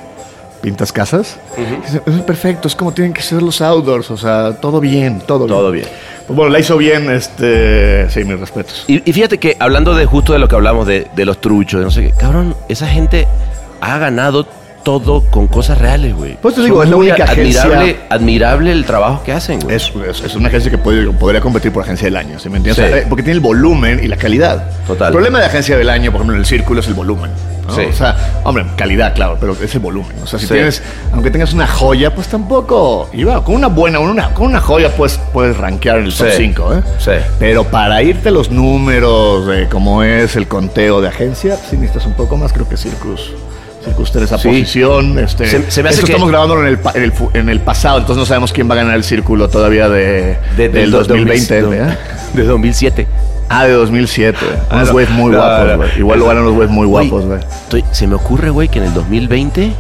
pintas casas. Es- Es perfecto, es como tienen que ser los outdoors, o sea, todo bien, todo, Todo bien. Pues bueno, la hizo bien, este, sí, mis respetos. Y, y fíjate que hablando de justo de lo que hablamos de, de los truchos, de no sé qué, cabrón, esa gente ha ganado todo con cosas reales, güey. Pues te digo, es la única admirable, agencia- admirable el trabajo que hacen, güey. Es, es- es una agencia que puede- podría competir por agencia del año, ¿sí me entiendes? Sí. O sea, eh, porque tiene el volumen y la calidad. Total. El problema de agencia del año, por ejemplo, en el círculo es el volumen. ¿no? Sí. O sea, hombre, calidad, claro, pero es el volumen. O sea, si Sí. tienes, aunque tengas una joya, pues tampoco. Y bueno, con una buena, con una, con una joya, pues puedes rankear en el top Sí. 5, ¿eh? Sí. Pero para irte a los números de cómo es el conteo de agencia, sí necesitas un poco más, creo que Circus. Tiene esa Sí. posición. Este, Se- se me hace esto que- estamos grabándolo en el, en, el, fu- en el pasado, entonces no sabemos quién va a ganar el círculo todavía de, De- del do- 2020. 2000, ¿verdad? De 2007. Ah, de 2007. Ah, Unos no. güeyes muy No, guapos, no. güey. Igual lo ganan los güeyes muy guapos, güey. se me ocurre, güey, que en el 2020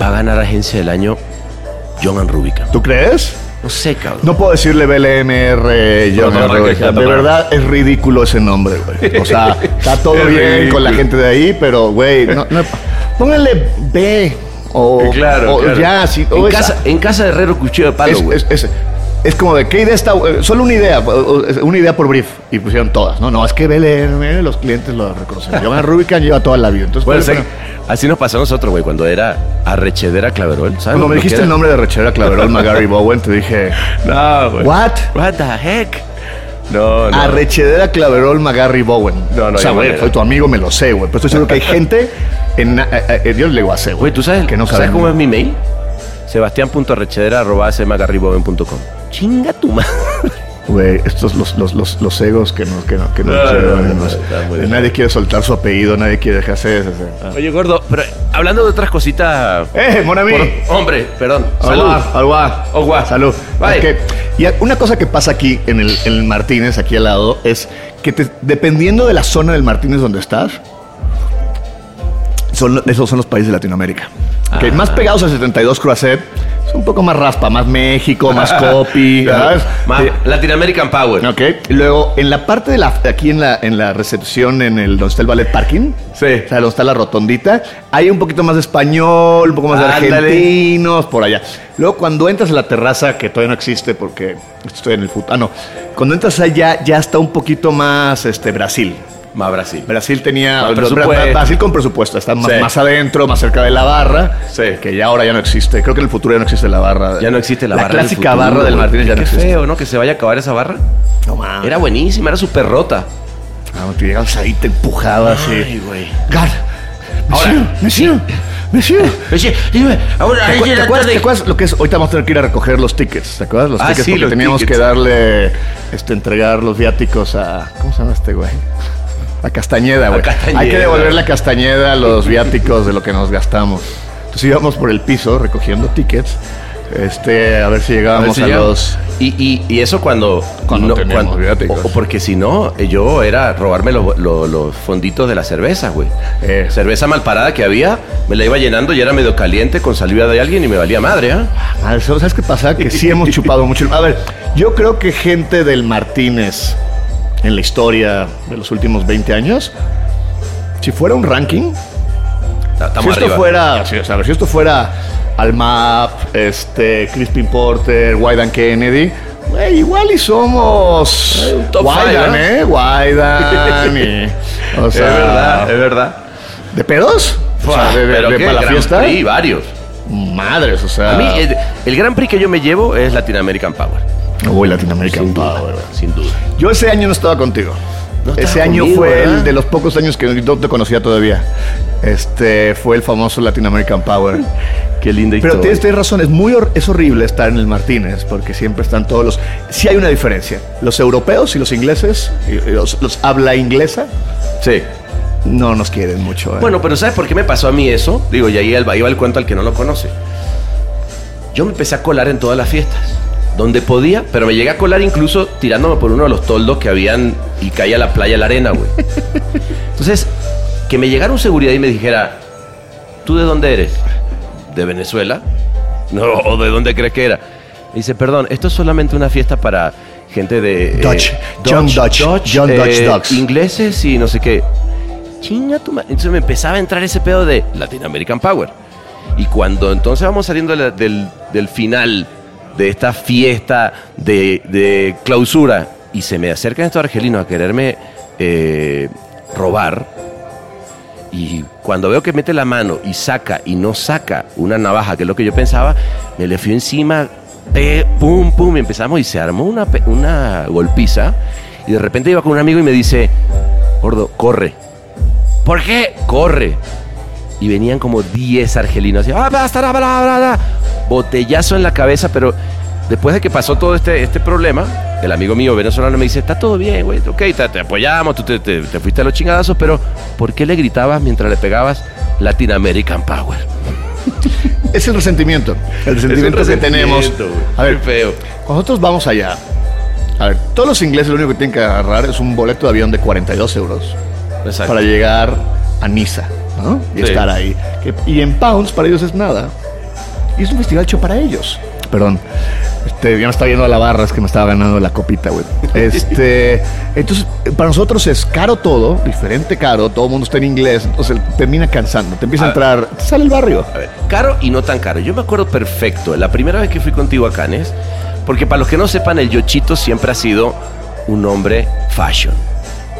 va a ganar agencia del año John and Rubicam. ¿Tú crees? No sé, cabrón. No puedo decirle BLMR, John No, no, De verdad es ridículo ese nombre, güey. O sea, *laughs* está todo Es bien ridículo. con la gente de ahí, pero, güey, no, no- pónganle B o, Claro, o claro. ya, sí. o en, esa. casa, en casa de Herrero Cuchillo de Palo, güey. es, es- es como de qué idea está, eh, solo una idea, una idea por brief y pusieron todas. No, no, es que BLM, los clientes lo reconocen. *laughs* Johan Rubicam lleva toda la vida. Entonces, Bueno, ¿cuál sí, es- así nos pasó a nosotros, güey, cuando era Arrechedera Claverol. ¿Sabes? cuando me dijiste el nombre de Rechera Claverol Magary Bowen, te dije, *laughs* No, güey. ¿what? What the heck? No, no. Arrechedera Claverol Magarry Bowen. No, no, O sea, güey, soy tu amigo, me lo sé, güey. Pero estoy seguro que hay gente en. eh, eh, Dios le a Güey, ¿tú sabes, que no ¿sabes cómo es mi mail? Sebastián.arrechedera.cmagarriboven.com Chinga tu madre. Güey, estos los, los, los, los egos que nos, que no, que No, nos- eh, bien. Nadie quiere soltar su apellido, nadie quiere dejarse de hacer. Oye, gordo, pero hablando de otras cositas. ¡Eh, mon ami! por- hombre, perdón. Salud. Alba. Agua. Salud. Bye. Y una cosa que pasa aquí en el, en el Martínez, aquí al lado, es que te- dependiendo de la zona del Martínez donde estás, son, esos son los países de Latinoamérica. Ok, Ah. Más pegados al 72 Croisset, es un poco más raspa, más México, más *laughs* copy, ¿sabes? Más Latin American Power. Ok, y luego en la parte de la, aquí en la, en la recepción, en el donde está el ballet parking, Sí. o sea, donde está la rotondita, hay un poquito más de español, un poco más de argentinos, por allá. Luego cuando entras a la terraza, que todavía no existe porque estoy en el fútbol, ah no, cuando entras allá ya está un poquito más este Brasil. Más Brasil. Brasil tenía Bra- presupuesto. Brasil con presupuesto, está más, Sí. más adentro, más cerca de la barra, Sí. que ya ahora ya no existe. Creo que en el futuro ya no existe la barra. Ya no existe la, barra. del clásica barra del. Martínez ya no Qué existe. feo, ¿no? Que se vaya a acabar esa barra. No mames. Era buenísima, era súper rota. Ah, te llegabas ahí, te empujabas. Ay, güey. Gar, Ahora, monsieur, monsieur, monsieur. Dime, ahora, ¿Te, ahí acu- te acuerdas, te acuerdas lo que es? Ahorita vamos a tener que ir a recoger los tickets. ¿Te acuerdas los Ah, tickets? sí, Porque los teníamos tickets. que darle, este, entregar los viáticos a. ¿Cómo se llama este güey? A Castañeda, güey. Hay que devolverle a Castañeda los viáticos de lo que nos gastamos. Entonces íbamos por el piso recogiendo tickets. Este, a ver si A llegábamos si a, los. Y, y, y eso cuando... Cuando tenemos viáticos. o, o porque si no, eh, yo era robarme los, los- los fonditos de la cerveza, güey. Eh. Cerveza mal parada que había, me la iba llenando y era medio caliente con saliva de alguien y me valía madre, ¿ah? A ver, ¿sabes qué pasa? Que sí hemos chupado mucho. A ver, yo creo que gente del Martínez en la historia de los últimos 20 años, si fuera un ranking, si esto arriba. fuera, si, o sea, si esto fuera Almap, este, Crispin Porter, Wydan Kennedy, igual y somos Eh, Wydan. ¿eh? Wydan y, *laughs* o Es sea, verdad, es verdad. ¿De pedos? O sea, de, de- Pero de para la fiesta. Prix, varios. Madres, o sea. A mí, el, el Gran Prix que yo me llevo es Latin American Power. No voy Latin American Sin duda, Power. sin duda. Yo ese año no estaba contigo. No ese año conmigo, fue ¿verdad? el de los pocos años que no te conocía todavía. Este fue el famoso Latin American Power. Qué linda Pero historia. tienes, tienes razón, es muy es horrible estar en el Martínez porque siempre están todos los. Sí hay una diferencia. Los europeos y los ingleses, y- los, los habla inglesa, Sí. no nos quieren mucho. ¿eh? Bueno, pero ¿sabes por qué me pasó a mí eso? Digo, y ahí va el cuento al que no lo conoce. Yo me empecé a colar en todas las fiestas. Donde podía, pero me llegué a colar incluso tirándome por uno de los toldos que habían y caía a la playa la arena, güey. *laughs* Entonces, que me llegara un seguridad y me dijera, ¿tú de dónde eres? ¿De Venezuela? No, ¿o ¿de dónde crees que era? Me dice, perdón, esto es solamente una fiesta para gente de... eh, Dutch, Young Dutch, Young Dutch Ducks. Ingleses y no sé qué. Chinga tu madre. Entonces me empezaba a entrar ese pedo de Latin American Power. Y cuando entonces vamos saliendo del, del final de esta fiesta de, clausura y se me acercan estos argelinos a quererme eh, robar, Y cuando veo que mete la mano y saca y no saca una navaja, que es lo que yo pensaba, me le fui encima, pe- pum, pum, y empezamos y se armó una, una golpiza. Y de repente iba con un amigo y me dice, gordo, corre. ¿Por qué? Corre. Y venían como 10 argelinos. así, "Ah, basta, bla, bla, bla, bla". Botellazo en la cabeza, pero después de que pasó todo este, este problema, el amigo mío venezolano me dice, está todo bien, güey, ok, te, te apoyamos, tú te, te- te fuiste a los chingadazos, pero ¿por qué le gritabas mientras le pegabas Latin American Power? *laughs* Es el resentimiento. El resentimiento que tenemos. A ver, feo. Cuando nosotros vamos allá, a ver, todos los ingleses lo único que tienen que agarrar es un boleto de avión de 42 euros Exacto. para llegar a Niza, ¿no? Y Sí. estar ahí. Y en pounds para ellos es nada. Y es un festival hecho para ellos. Perdón. Este, ya me estaba viendo a la barra, es que me estaba ganando la copita, güey. *laughs* Este, entonces, para nosotros es caro todo, diferente caro, todo el mundo está en inglés, entonces termina cansando, te empieza a A ver. entrar, te sale el barrio. A ver, caro y no tan caro. Yo me acuerdo perfecto, la primera vez que fui contigo a Cannes, porque para los que no sepan, el Yochito siempre ha sido un hombre fashion.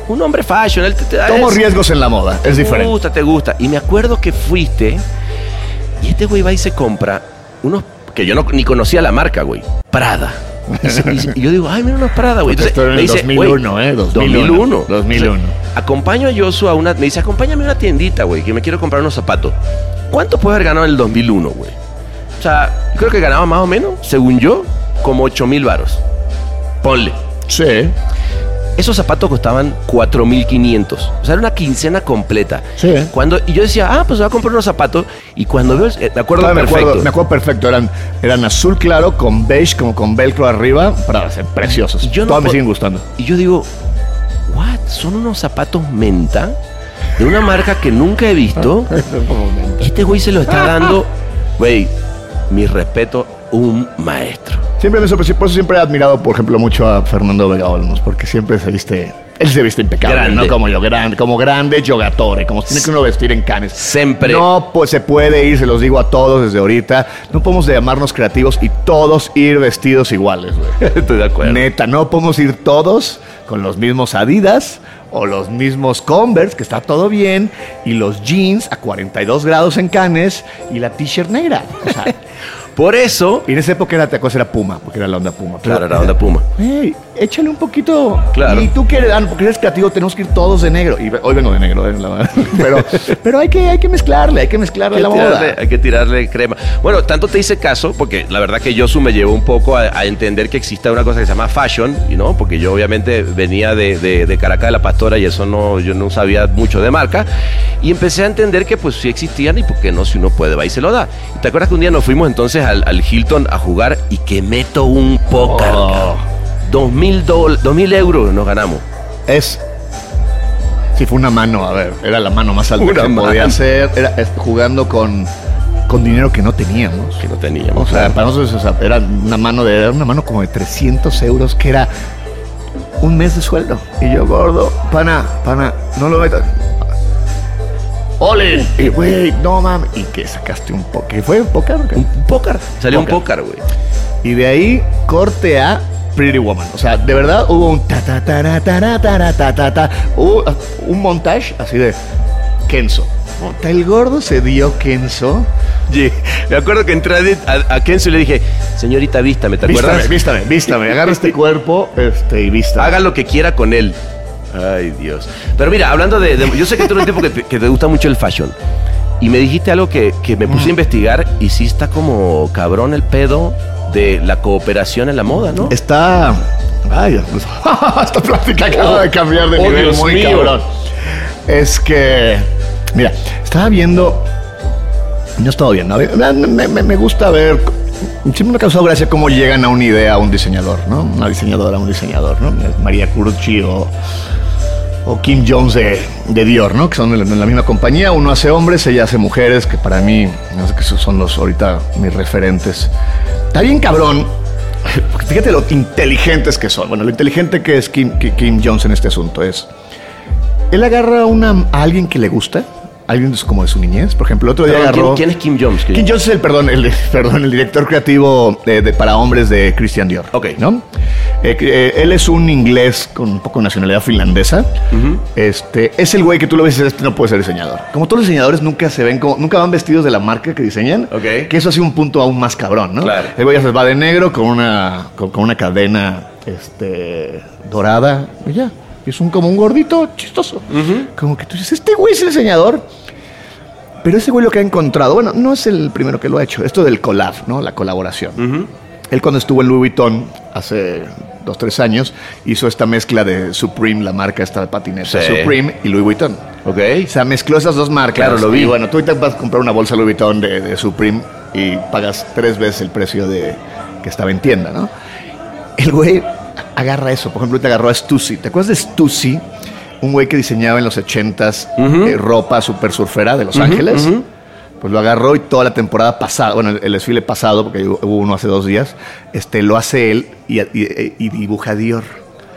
Un hombre fashion. Él te, te- Tomo es- riesgos en la moda, es Te diferente. gusta, te gusta. Y me acuerdo que fuiste y este güey va y se compra unos que yo no, ni conocía la marca, güey. Prada. Y, se- y se- y yo digo, ay, mira unos Prada, güey. Porque esto era en el dice, 2001, güey, ¿eh? 2001. 2001. 2001. O sea, acompaño a Joshua a una. Me dice, acompáñame a una tiendita, güey, que me quiero comprar unos zapatos. ¿Cuánto puede haber ganado en el 2001, güey? O sea, creo que ganaba más o menos, según yo, como 8 mil varos. Ponle. Sí, Esos zapatos costaban 4.500. O sea, era una quincena completa. Sí. Cuando, y yo decía, ah, pues voy a comprar unos zapatos. Y cuando veo, eh, me acuerdo Todavía me perfecto. acuerdo, me acuerdo perfecto. Eran, eran azul claro con beige, como con velcro arriba, para ser preciosos. Y yo no Todos me po- siguen gustando. Y yo digo, ¿what? ¿Son unos zapatos menta? De una marca que nunca he visto. *laughs* Este güey se lo está *laughs* dando. Güey, mi respeto, un maestro. Siempre me sorprendió, por eso siempre he admirado, por ejemplo, mucho a Fernando Vega Olmos, porque siempre se viste, él se viste impecable, Grande. ¿no? Como yo, grande, como grande jogatore, como tiene que uno vestir en canes. Siempre. No pues, se puede ir, se los digo a todos desde ahorita, no podemos llamarnos creativos y todos ir vestidos iguales, güey. *laughs* Estoy de acuerdo. Neta, no podemos ir todos con los mismos Adidas o los mismos Converse, que está todo bien, y los jeans a 42 grados en canes y la t-shirt negra. O sea, *laughs* Por eso. y en esa época era, te acuerdas, era Puma, porque era la onda Puma. Claro, era onda Puma. Ey, échale un poquito. Claro. Y tú quieres, ah, porque eres creativo, tenemos que ir todos de negro. Y hoy vengo de negro, la verdad. *laughs* pero, pero hay, que, hay que mezclarle, hay que mezclarle Hay la que, moda. tirarle, hay que tirarle crema. Bueno, tanto te hice caso, porque la verdad que Yosu me llevó un poco a, a entender que existe una cosa que se llama fashion, ¿no? Porque yo obviamente venía de, de- de Caracas de la Pastora y eso no, yo no sabía mucho de marca. Y empecé a entender que pues sí existían y por qué no, si uno puede, va y se lo da. ¿Y te acuerdas que un día nos fuimos entonces al, al Hilton a jugar y que meto un póker? Oh. Cabrón? Dos mil, dol- dos mil euros nos ganamos. Es. Sí, fue una mano, a ver, era la mano más alta Una que podía hacer. Era es- jugando con, con dinero que no teníamos. Que no teníamos. O sea, para nosotros o sea, era una mano de era una mano como de 300 euros que era un mes de sueldo. Y yo, gordo, pana, pana, no lo metas. ¡Ole! Y güey, no mames. Y que sacaste un póker. ¿Fue un póker? un póker. Salió un póker, güey. Y de ahí corte a Pretty Woman. O sea, de verdad hubo un ta ta ta ta ta ta ta ta ta. Hubo un montaje así de Kenzo. El gordo se dio Kenzo. Oye, me acuerdo que entré a, a, Kenzo y le dije, señorita, vístame, ¿te Vístame, acuerdas? vístame, vístame. Agarra este *laughs* cuerpo este, y vístame. Haga lo que quiera con él. Ay, Dios. Pero mira, hablando de. de- yo sé que tú eres un tipo que, te- que te gusta mucho el fashion. Y me dijiste algo que, que me puse a investigar y sí está como cabrón el pedo de la cooperación en la moda, ¿no? Está. Ay, *laughs* esta plática acaba de cambiar de Oh, nivel Dios muy mío. cabrón. Es que. Mira, estaba viendo. No estaba viendo. a ver, Me, me- me gusta ver. Siempre me ha causado gracia cómo llegan a una idea a un diseñador, ¿no? Una diseñadora, un diseñador, ¿no? María Curchi o, o Kim Jones de, de Dior, ¿no? Que son de la, misma compañía. Uno hace hombres, ella hace mujeres, que para mí, que son los ahorita mis referentes. Está bien cabrón. Fíjate lo inteligentes que son. Bueno, lo inteligente que es Kim, Ki- Kim Jones en este asunto es. Él agarra una, a alguien que le gusta, alguien como de su niñez. Por ejemplo, el otro día Perdón, agarró. ¿quién, quién es Kim Jones? Kim Jones es el, perdón, el, *laughs* perdón, el director creativo de, de- para hombres de Christian Dior. Ok. ¿No? Eh, eh, él es un inglés con un poco de nacionalidad finlandesa. Este es el güey que tú lo ves y este no puede ser diseñador. Como todos los diseñadores nunca se ven como, nunca van vestidos de la marca que diseñan. Ok. Que eso hace un punto aún más cabrón, ¿no? Claro. El güey ya se va de negro con una, con, con una cadena este, dorada y ya. Es un, como un gordito chistoso. Como que tú dices, este güey es el diseñador. Pero ese güey lo que ha encontrado, bueno, no es el primero que lo ha hecho, esto del collab, ¿no? La colaboración. Él cuando estuvo en Louis Vuitton hace dos, tres años, hizo esta mezcla de Supreme, la marca esta de patineta, Sí. Supreme y Louis Vuitton. Ok. O sea, mezcló esas dos marcas. Claro, lo vi. Y bueno, tú ahorita vas a comprar una bolsa Louis Vuitton de, de Supreme y pagas tres veces el precio de que estaba en tienda, ¿no? El güey agarra eso. Por ejemplo, ahorita agarró a Stussy. ¿Te acuerdas de Stussy? Un güey que diseñaba en los 80s eh, ropa super surfera de Los Ángeles. Pues lo agarró y toda la temporada pasada, bueno, el, el desfile pasado, porque hubo uno hace dos días, este, lo hace él y, y- y dibuja Dior.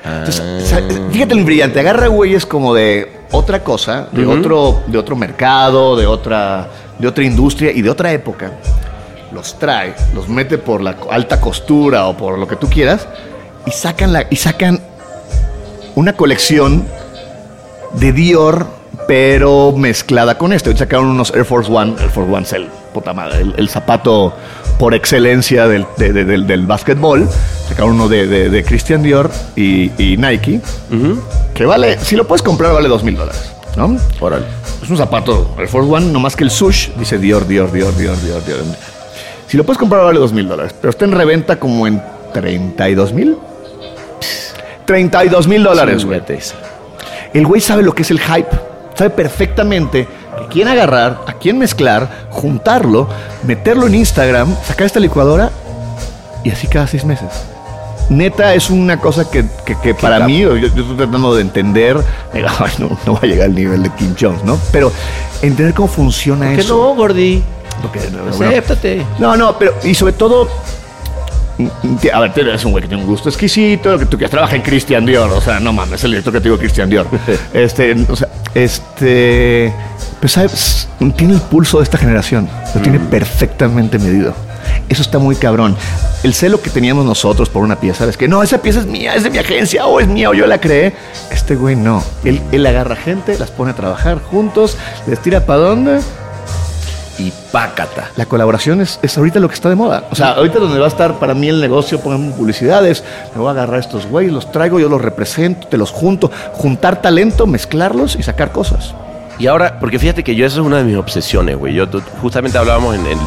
Entonces, o sea, fíjate lo brillante, agarra güeyes como de otra cosa, de, otro, de otro mercado, de otra, de otra industria y de otra época. Los trae, los mete por la alta costura o por lo que tú quieras y sacan, la, y sacan una colección de Dior, pero mezclada con esto. Sacaron unos Air Force One, Air Force One es el, puta madre, el, el zapato por excelencia del, de- de- del, del básquetbol. Sacaron uno de, de- Christian Dior y, y Nike, que vale, si lo puedes comprar, vale dos mil dólares, ¿no? Órale. Es un zapato Air Force One, no más que el sush, dice Dior, Dior, Dior, Dior, Dior, Dior. Si lo puedes comprar, vale dos mil dólares, pero está en reventa como en 32 mil. 32 mil dólares, güey. El güey sabe lo que es el hype. Sabe perfectamente a quién agarrar, a quién mezclar, juntarlo, meterlo en Instagram, sacar esta licuadora y así cada seis meses. Neta, es una cosa que, que- que para mí, yo, yo estoy tratando de entender, digo, *laughs* ay, no, no va a llegar al nivel de Kim Jones, ¿no? Pero entender cómo funciona ¿Qué eso. no, Gordy? Porque, Acéptate. no, no, pero y sobre todo. Mm, A ver, eres un güey que tiene un gusto exquisito, lo que tú quieras. Trabaja en Christian Dior, o sea, no mames, el director que te digo Christian Dior. *laughs* Este, o sea, este. Pues sabes, tiene el pulso de esta generación, lo tiene perfectamente medido. Eso está muy cabrón. El celo que teníamos nosotros por una pieza es que no, esa pieza es mía, es de mi agencia, o es mía, o yo la creé. Este güey no. Él, él agarra gente, las pone a trabajar juntos, les tira para dónde Y pácata. la colaboración es, es ahorita lo que está de moda. O sea, ahorita donde va a estar para mí el negocio, pongan publicidades, me voy a agarrar a estos güeyes, los traigo, yo los represento, te los junto, juntar talento, mezclarlos y sacar cosas. Y ahora, porque fíjate que yo eso es una de mis obsesiones, güey. Yo justamente hablábamos en el,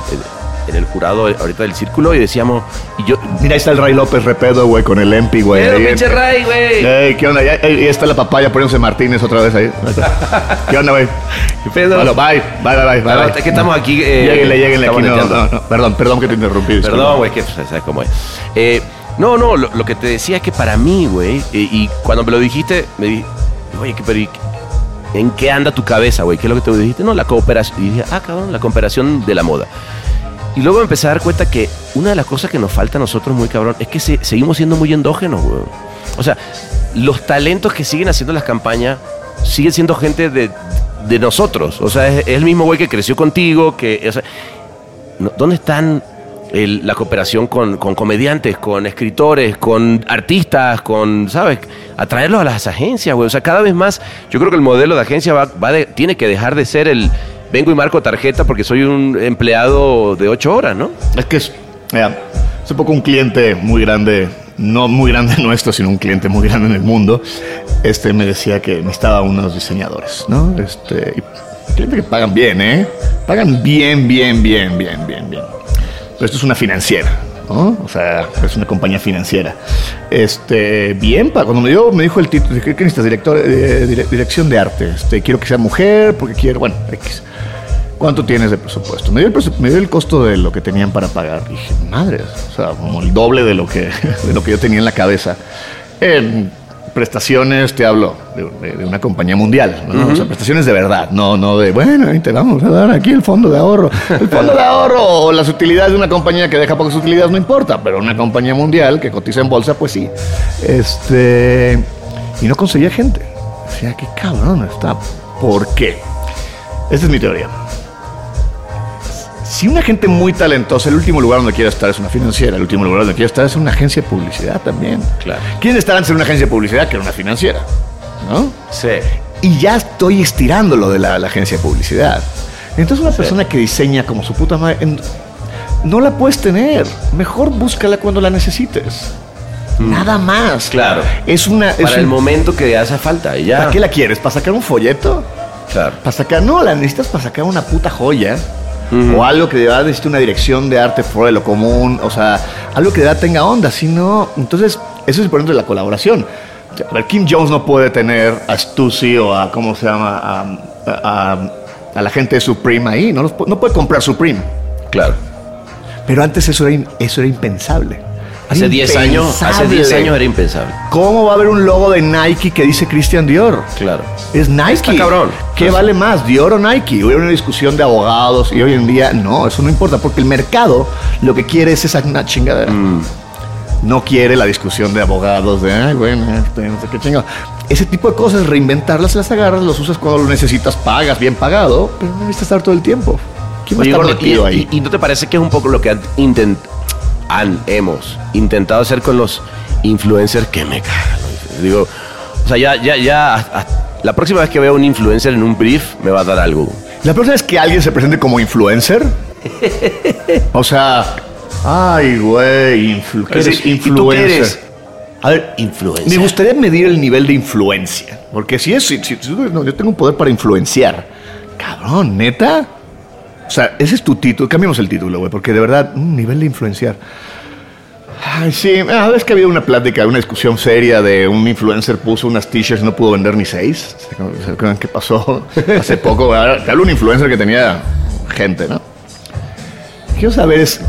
en el jurado ahorita del círculo y decíamos, y yo... Mira, ahí está el Ray López Repedo, güey, con el Empi, güey. Ahí. pinche Ray, güey. Ey, ¿qué onda? Ahí está la papaya poniéndose Martínez otra vez ahí. *laughs* ¿Qué onda, güey? ¿Qué pedo? Bueno, bye, bye, bye, bye. No, bye. es que estamos aquí, eh, lléguenle, lléguenle aquí. No, neteando. no, no, perdón, perdón que te interrumpí. Perdón, güey, que pues, sabes cómo es. Eh, no, no, lo, lo que te decía es que para mí, güey, eh, y cuando me lo dijiste, me dije, oye, ¿qué, pero, ¿y qué- ¿en qué anda tu cabeza, güey? ¿Qué es lo que te dijiste? No, la cooperación. Y dije, ah, cabrón, la cooperación de la moda. Y luego me empecé a dar cuenta que una de las cosas que nos falta a nosotros muy cabrón es que se- seguimos siendo muy endógenos, güey. O sea, los talentos que siguen haciendo las campañas siguen siendo gente de, de nosotros. O sea, es, el mismo güey que creció contigo, que... ¿Dónde están la cooperación con, comediantes, con escritores, con artistas, con, ¿sabes? Atraerlos a las agencias, güey. O sea, cada vez más, yo creo que el modelo de agencia va, tiene que dejar de ser el vengo y marco tarjeta porque soy un empleado de ocho horas, ¿no? Es que es, mira, hace poco un cliente muy grande, no muy grande *laughs* nuestro, sino un cliente muy grande en el mundo, este me decía que necesitaba unos diseñadores, ¿no? Este, y cliente que pagan bien, ¿eh? Pagan bien, bien, bien, bien, bien, bien. Pero esto es una financiera, ¿no? O sea, es una compañía financiera. Este, bien, pa- cuando me dio, me dijo el título, ¿qué, necesitas? Director, eh, dire- dirección de arte. Este, quiero que sea mujer, porque quiero, bueno, X. ¿Cuánto tienes de presupuesto? Me dio, el, presu- me dio el costo de lo que tenían para pagar. Y dije, madres, o sea, como el doble de lo que, *laughs* de lo que yo tenía en la cabeza. En prestaciones, te hablo de, de- de una compañía mundial, ¿no? O sea, prestaciones de verdad, no, no de, bueno, ahí te vamos a dar aquí el fondo de ahorro. El fondo de ahorro o las utilidades de una compañía que deja pocas utilidades no importa, pero una compañía mundial que cotiza en bolsa, pues sí. Este, y no conseguía gente. Decía, qué cabrón está. ¿Por qué? Esta es mi teoría. Si una gente muy talentosa, el último lugar donde quiere estar es una financiera, el último lugar donde quiere estar es una agencia de publicidad también. Claro. ¿Quién estar antes en una agencia de publicidad que en una financiera? ¿No? Sí. Y ya estoy estirando lo de la, la agencia de publicidad. Entonces una persona que diseña como su puta madre, en- no la puedes tener. Mejor búscala cuando la necesites. Nada más. Mm. Claro. Es una... es Para el momento que hace falta. y ya. ¿Para qué la quieres? ¿Para sacar un folleto? Claro. Para sacar... No, la necesitas para sacar una puta joya. O algo que de verdad necesite una dirección de arte fuera de lo común. O sea, algo que de verdad tenga onda. Si no... Entonces, eso es importante de la colaboración. A ver, Kim Jones no puede tener a Stussy o a... ¿Cómo se llama? A, a- a- a la gente de Supreme ahí. No, los no puede comprar Supreme. Claro. Pero antes eso era, in- eso era impensable. Hace Era 10 años, hace 10 impensable. años era impensable. ¿Cómo va a haber un logo de Nike que dice Christian Dior? Claro. Es Nike. Está cabrón. ¿Qué vale más, Dior o Nike? Hubo una discusión de abogados y hoy en día no, eso no importa porque el mercado lo que quiere es esa una chingadera. Mm. No quiere la discusión de abogados de, ay, bueno, este, no sé qué chingado. Ese tipo de cosas, reinventarlas, las agarras, los usas cuando lo necesitas, pagas bien pagado, pero no necesitas estar todo el tiempo. ¿Quién va a estar metido y, ahí? y- y no te parece que es un poco lo que han, intent- han- hemos intentado hacer con los influencers que me cagan? Digo, o sea, ya, ya, ya, a- a- la próxima vez que vea un influencer en un brief me va a dar algo. La próxima es que alguien se presente como influencer. *laughs* o sea, ay, güey, influ ¿qué Es eres ¿y tú qué influencer. eres? A ver, Influencer. Me gustaría medir el nivel de influencia. Porque si es, si, si- si- no, yo tengo un poder para influenciar. Cabrón, neta. O sea, ese es tu título. Cambiemos el título, güey, porque de verdad, un nivel de influenciar. Ay, sí, a ver, es que había una plática, una discusión seria de un influencer puso unas t-shirts y no pudo vender ni seis. ¿Se acuerdan qué pasó *laughs* hace poco? Te hablo un influencer que tenía gente, ¿no? Quiero saber es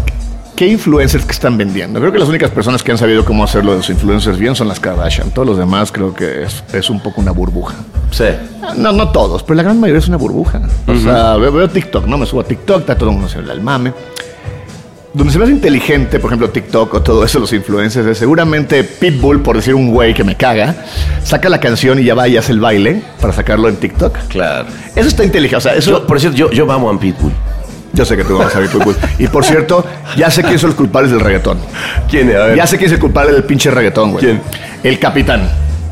qué influencers que están vendiendo. Creo que las únicas personas que han sabido cómo hacerlo de los influencers bien son las Kardashian. Todos los demás creo que es, es un poco una burbuja. Sí. No, no todos, pero la gran mayoría es una burbuja. O sea, veo, veo TikTok, ¿no? Me subo a TikTok, está todo el mundo haciendo el mame. Donde se me hace inteligente, por ejemplo, TikTok o todo eso, los influencers, es seguramente Pitbull, por decir un güey que me caga, saca la canción y ya va y hace el baile para sacarlo en TikTok. Claro. Eso está inteligente. O sea, eso, Yo, por cierto, yo, yo vamos a Pitbull. yo sé que tú vas a ver Pitbull. Y por cierto, ya sé quién son los culpables del reggaetón. ¿Quién? A ver. Ya sé quién es el culpable del pinche reggaetón, güey. ¿Quién? El capitán.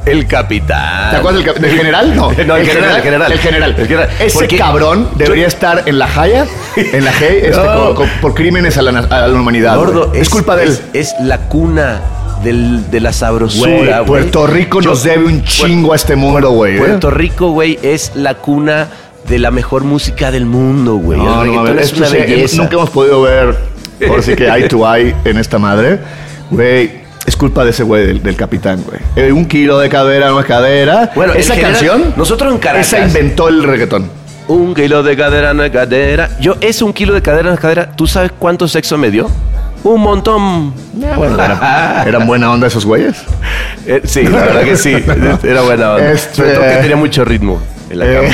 El capitán. ¿Te acuerdas del, del general? No, *laughs* No, el general, el general. El general. El general. Ese Porque cabrón debería estar en la Jaya, en la G, *laughs* este, No. por crímenes a la, na- a la humanidad. Gordo, es, culpa de él. Es, es la cuna del- de la sabrosura, güey. Puerto Rico Yo- nos debe un chingo a este mundo, güey. ¿eh? Puerto Rico, güey, es la cuna de la mejor música del mundo, güey. No, no, es una belleza. Nunca hemos podido ver, ahora sí que eye to eye en esta madre. Güey, es culpa de ese güey del, del capitán, güey. Eh, un kilo de cadera no es cadera. Bueno, esa general- canción, nosotros en Caracas- esa inventó el reggaetón. Un kilo de cadera no es cadera. Yo, es un kilo de cadera no es cadera. ¿Tú sabes cuánto sexo me dio? Un montón. Bueno, era- *laughs* eran buena onda esos güeyes. Eh, sí, la verdad que sí. *laughs* Era buena onda. Este- que tenía mucho ritmo en la Eh,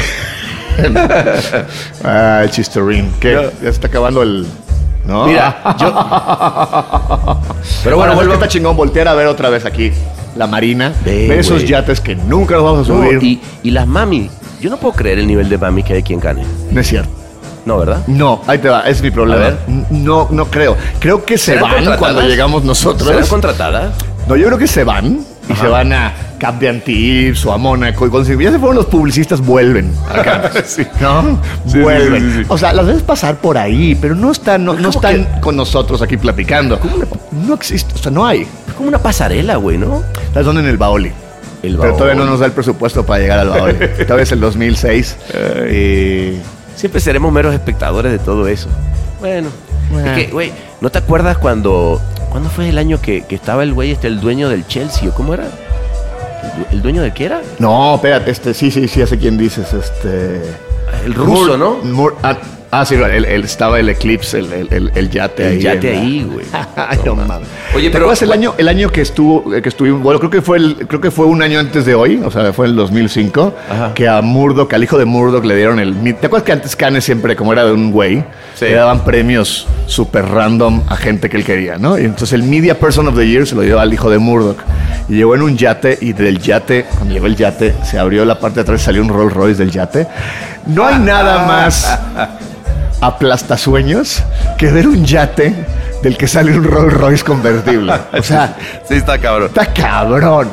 cama. *laughs* ah, el chistorín. ¿Qué? Ya se está acabando el. ¿No? Mira, *laughs* yo. Pero bueno, vuelvo- vuelve está chingón voltear a ver otra vez aquí la marina. Ve, ver esos yates que nunca nos vamos a No, subir. y, y las mami. Yo no puedo creer el nivel de mami que hay aquí en Cane. No es cierto. No, ¿verdad? No, ahí te va, es mi problema. A ver. No, no creo. Creo que se ¿Serán van contratadas? cuando llegamos nosotros. ¿Serán contratadas? No, yo creo que se van y Ajá. se van a Cap de Antibes o a Mónaco. Y cuando se- ya se fueron los publicistas, vuelven. acá. *laughs* ¿No? Sí, vuelven. sí. O sea, las ves pasar por ahí, pero no están, no, no ¿Cómo están con nosotros aquí platicando. No existe, o sea, no hay. Es como una pasarela, güey, ¿no? Las son en el Baoli. El Pero todavía no nos da el presupuesto para llegar al Baoli. *laughs* Todavía es el 2006. y Siempre seremos meros espectadores de todo eso. Bueno. Bueno. Es que, güey, ¿no te acuerdas cuando... ¿Cuándo fue el año que, que estaba el güey este, el dueño del Chelsea? ¿o ¿Cómo era? ¿El, du- el dueño de qué era? No, espérate, este, sí, sí, sí, hace quién dices, este... El ruso, Mur- ¿no? Mur- ah, ah, sí, el, el- estaba el Eclipse, el, el- yate ahí. El yate ahí, güey. *laughs* Ay, no mames. Oye, ¿te pero- acuerdas el año, el año que estuvo, que estuvimos, bueno, creo que fue el, creo que fue un año antes de hoy, o sea, fue en el 2005, Ajá. que a Murdoch, al hijo de Murdoch le dieron el, ¿te acuerdas que antes Kanye siempre, como era de un güey, Sí. le daban premios súper random a gente que él quería, ¿no? Y entonces el Media Person of the Year se lo dio al hijo de Murdoch. Y llegó en un yate y del yate, cuando llegó el yate, se abrió la parte de atrás y salió un Rolls Royce del yate. No hay nada más aplastasueños que ver un yate del que sale un Rolls Royce convertible. O sea, *laughs* Sí, está cabrón. está cabrón.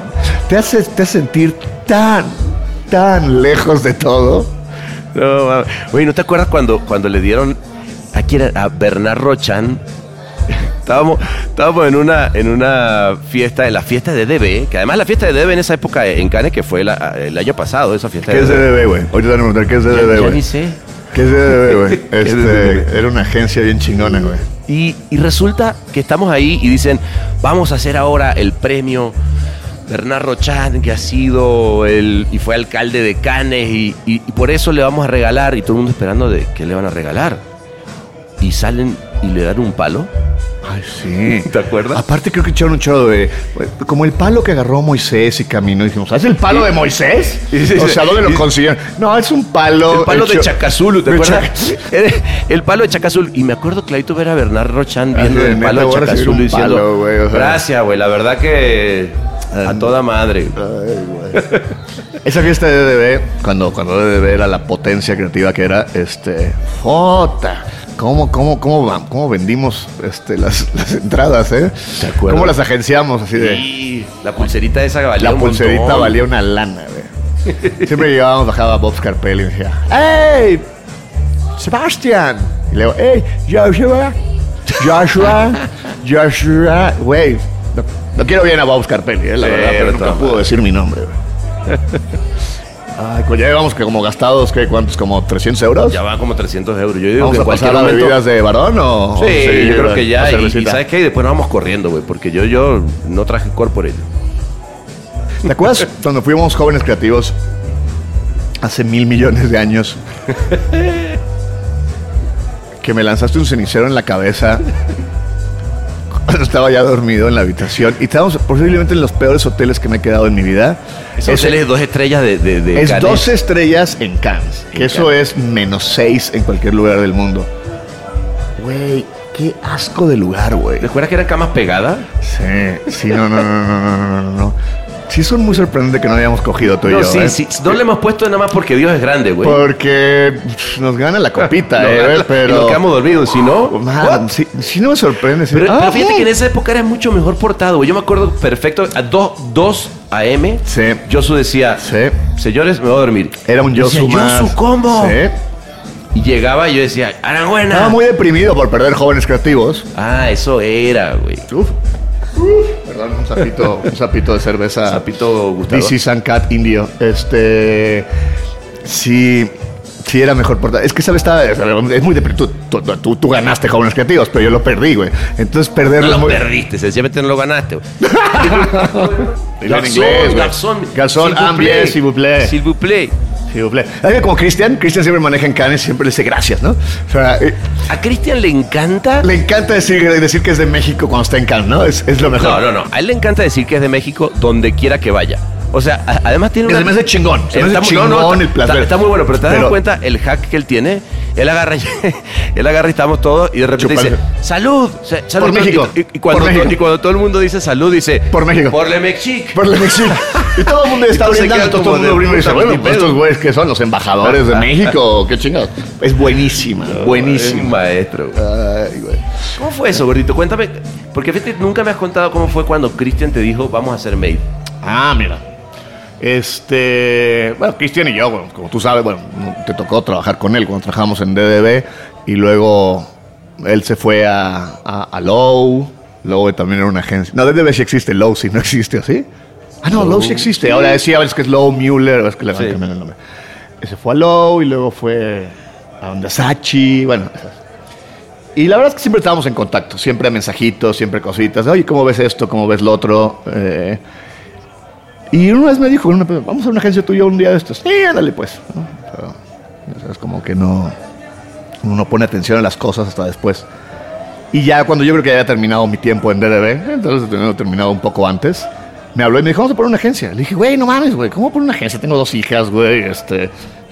Te hace, te hace sentir tan, tan lejos de todo. No, mames. Oye, ¿no te acuerdas cuando, cuando le dieron a, a Bernard Rochan? Estábamos, estábamos en una en una fiesta, en la fiesta de DB, que además la fiesta de DB en esa época en Cannes, que fue la- el año pasado, esa fiesta ¿Qué es de DDB, güey? Ahorita te van a preguntar qué es Ya- DDB, ya güey. ni sé. ¿Qué es DDB, *laughs* güey? es Este, era una agencia bien chingona, güey. Y, y resulta que estamos ahí y dicen, vamos a hacer ahora el premio Bernard Rochan, que ha sido el, y fue alcalde de Cannes, y, y- y por eso le vamos a regalar, y todo el mundo esperando de qué le van a regalar. Y salen y le dan un palo. Ay, sí. *laughs* ¿Te acuerdas? Aparte creo que echaron un chorro de... Como el palo que agarró Moisés y caminó. Y dijimos, ¿es el palo de Moisés? *laughs* O sea, ¿dónde lo consiguieron? No, es un palo... El palo de Chacazulu, ¿te acuerdas? *laughs* El palo de Chacazul. Y me acuerdo clarito ver a Bernard Rochan viendo Así de, el palo de Chacazul diciendo, gracias, güey, la verdad que a toda madre. Esa fiesta de DDB, cuando, cuando DDB era la potencia creativa que era, este... ¡Jota! ¿Cómo, cómo, cómo, cómo vendimos este, las, *laughs* las entradas, eh? ¿Te acuerdas? ¿Cómo las agenciamos así de...? Y la pulserita esa valía La un pulserita montón. valía una lana, güey. *laughs* Siempre llegábamos, bajaba Bob Scarpelli y me decía, ¡Hey! ¡Sebastián! Y le digo, ¡Hey! ¡Joshua! ¡Joshua! *laughs* ¡Joshua! Güey, no, no quiero bien a Bob Scarpelli, eh, la Sí, verdad, pero nunca pudo decir mi nombre, güey. Ay, pues ya llevamos que como gastados, ¿qué? ¿Cuántos? ¿Como 300 euros? Ya van como 300 euros. Yo digo ¿Vamos que a pasar a momento... bebidas de varón o...? Sí, o yo creo que ya. Y? ¿sabes qué? Y después nos vamos corriendo, güey. Porque yo, yo no traje corporate. ¿Te acuerdas *laughs* cuando fuimos jóvenes creativos hace mil millones de años? *laughs* Que me lanzaste un cenicero en la cabeza *laughs* estaba ya dormido en la habitación y estábamos posiblemente en los peores hoteles que me he quedado en mi vida. Es, es hoteles dos estrellas de, de, de Es dos estrellas en Cannes, que eso es menos seis en cualquier lugar del mundo. Güey, qué asco de lugar, güey. ¿Recuerdas que eran camas pegadas? Sí, sí, no, no, no, no, no, no, no. Sí, son muy sorprendente que no hayamos cogido tú y No, yo. sí, ¿eh? sí. No le hemos puesto nada más porque Dios es grande, güey. Porque nos gana la copita, *laughs* No, eh, *laughs* y pero. nos quedamos dormidos, si no. Man, sí, sí no me sorprende. Pero, Ah, pero fíjate que en esa época era mucho mejor portado, güey. Yo me acuerdo perfecto, a 2 a.m. Sí. Josu decía, Sí. señores, me voy a dormir. Era un decía, Yosu más. Yosu, ¿cómo? Sí. Y llegaba y yo decía, Aranguena. Estaba muy deprimido por perder jóvenes creativos. Ah, eso era, güey. Uf. Perdón, un sapito, un sapito de cerveza. Sapito Gustavo. DC Sun Cat Indio. Este. Sí. Sí, era mejor portada. Es que, ¿sabes? Está, es muy deprimido. Tú, tú- tú- tú ganaste jóvenes creativos, pero yo lo perdí, güey. Entonces, No perderlo lo es muy. perdiste, sencillamente no lo ganaste. güey. *laughs* Garzón. Garzón, s'il vous bien, plaît. s'il vous plaît. S'il vous plaît. Que como Cristian, Cristian siempre maneja en Cannes, siempre le dice gracias, ¿no? O sea, eh, A Cristian le encanta. le encanta decir, decir que es de México cuando está en Cannes, ¿no? Es, es lo mejor. No, no, no. A él le encanta decir que es de México donde quiera que vaya. O sea, a- además tiene una... se me hace chingón, se me hace Está chingón no, no, el placer. Está, está muy bueno, pero te das Pero- cuenta el hack que él tiene. Él agarra, y- *laughs* él agarra y estamos todos y de repente Chúpale. dice, salud, sa- salud. Por México, Y, y cuando, por México. y cuando todo el mundo dice salud, dice, Por México. Por Le Mexique. Por la México. Y todo el mundo *laughs* está brindando, todo, el mundo brinda y dice, bueno, pues estos güeyes que son los embajadores de México, qué chingados. Es buenísima, Es un buenísima. maestro. güey. Ay, güey. ¿Cómo fue eso, gordito? Cuéntame. Porque fíjate, nunca me has contado cómo fue cuando Cristian te dijo, vamos a hacer Made. Ah, mira. Este, bueno, Cristian y yo, bueno, como tú sabes, bueno, te tocó trabajar con él cuando trabajamos en DDB y luego él se fue a, a, a Low, Low también era una agencia. No, DDB sí existe, Low sí no existe, ¿así? Ah, no, Low sí existe. Ahora decía, es que es Low Mueller, es que le van Sí. cambiando el nombre. Se fue a Low y luego fue a donde Sachi, bueno. Y la verdad es que siempre estábamos en contacto, siempre mensajitos, siempre cositas. Oye, ¿cómo ves esto? ¿Cómo ves lo otro? Eh, y una vez me dijo, vamos a una agencia tuya un día de estos. Sí, ándale pues. ¿no? Pero, sabes, como que no, uno no pone atención a las cosas hasta después. Y ya cuando yo creo que había terminado mi tiempo en DDB, entonces terminado un poco antes, me habló y me dijo, vamos a poner una agencia. Le dije, güey, no mames, güey, ¿cómo poner una agencia? Tengo dos hijas, güey, este,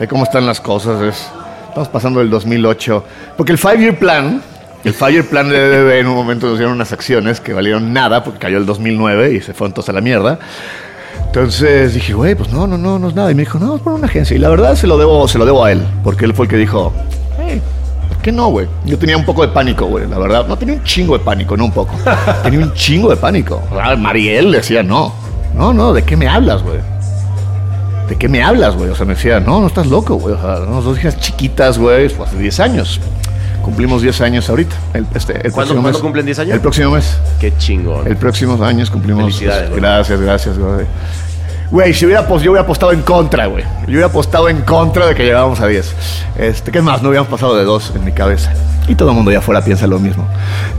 cómo están las cosas, es, estamos pasando del 2008. Porque el five-year plan, el five-year plan de DDB en un momento nos dieron unas acciones que valieron nada porque cayó el 2009 y se fue entonces a la mierda. Entonces dije, güey, pues no, no, no, no es nada. Y me dijo, no, vamos a poner una agencia. Y la verdad se lo debo, se lo debo a él, porque él fue el que dijo, hey, ¿Qué no, güey? Yo tenía un poco de pánico, güey, la verdad. No tenía un chingo de pánico, no un poco. *laughs* tenía un chingo de pánico. Mariel decía, no. No, no, ¿de qué me hablas, güey? ¿De qué me hablas, güey? O sea, me decía, no, no estás loco, güey. O sea, dos hijas chiquitas, güey, fue hace 10 años. Cumplimos 10 años ahorita. El, este, el ¿Cuándo- mes. cumplen 10 años? El próximo mes. Qué chingón. El próximo años cumplimos. Felicidades, güey. Gracias, gracias, güey. Güey, si hubiera, apos- yo hubiera apostado en contra, güey. Yo hubiera apostado en contra de que llegábamos a 10. Este, ¿Qué más? No hubiéramos pasado de 2 en mi cabeza. Y todo el mundo allá afuera piensa lo mismo.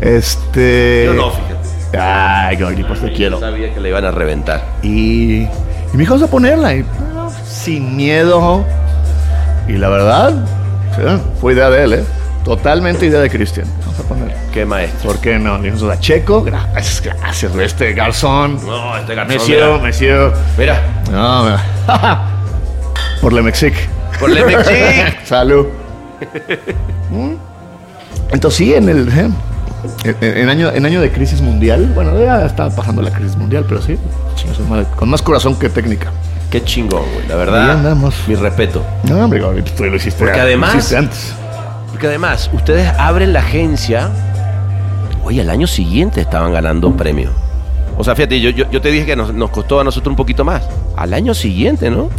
Este. Yo no, fíjate. Ay, Gordy, pues te Yo quiero. sabía que le iban a reventar. Y, y me dijo, vamos a ponerla. Y, bueno, sin miedo. Y la verdad, fue idea de él, ¿eh? Totalmente idea de Cristian. Vamos a ponerla. Qué maestro. ¿Por qué no? Dijimos a Checo, gracias, gracias. Este garzón. No, este garzón, mira. monsieur. Mira, No, mira. *laughs* Por Le Mexic. por Le Mexic. *laughs* Salud. Mm. Entonces sí, en el eh, en, en año, en año de crisis mundial, bueno, ya estaba pasando la crisis mundial, pero sí, con más corazón que técnica. Qué chingón, güey. La verdad, andamos. mi respeto. No, hombre, ahorita tú lo hiciste. Porque lo además- hiciste antes. Porque además, ustedes abren la agencia. Oye, al año siguiente estaban ganando premio. O sea, fíjate, yo, yo, yo te dije que nos, nos costó a nosotros un poquito más. Al año siguiente, ¿no?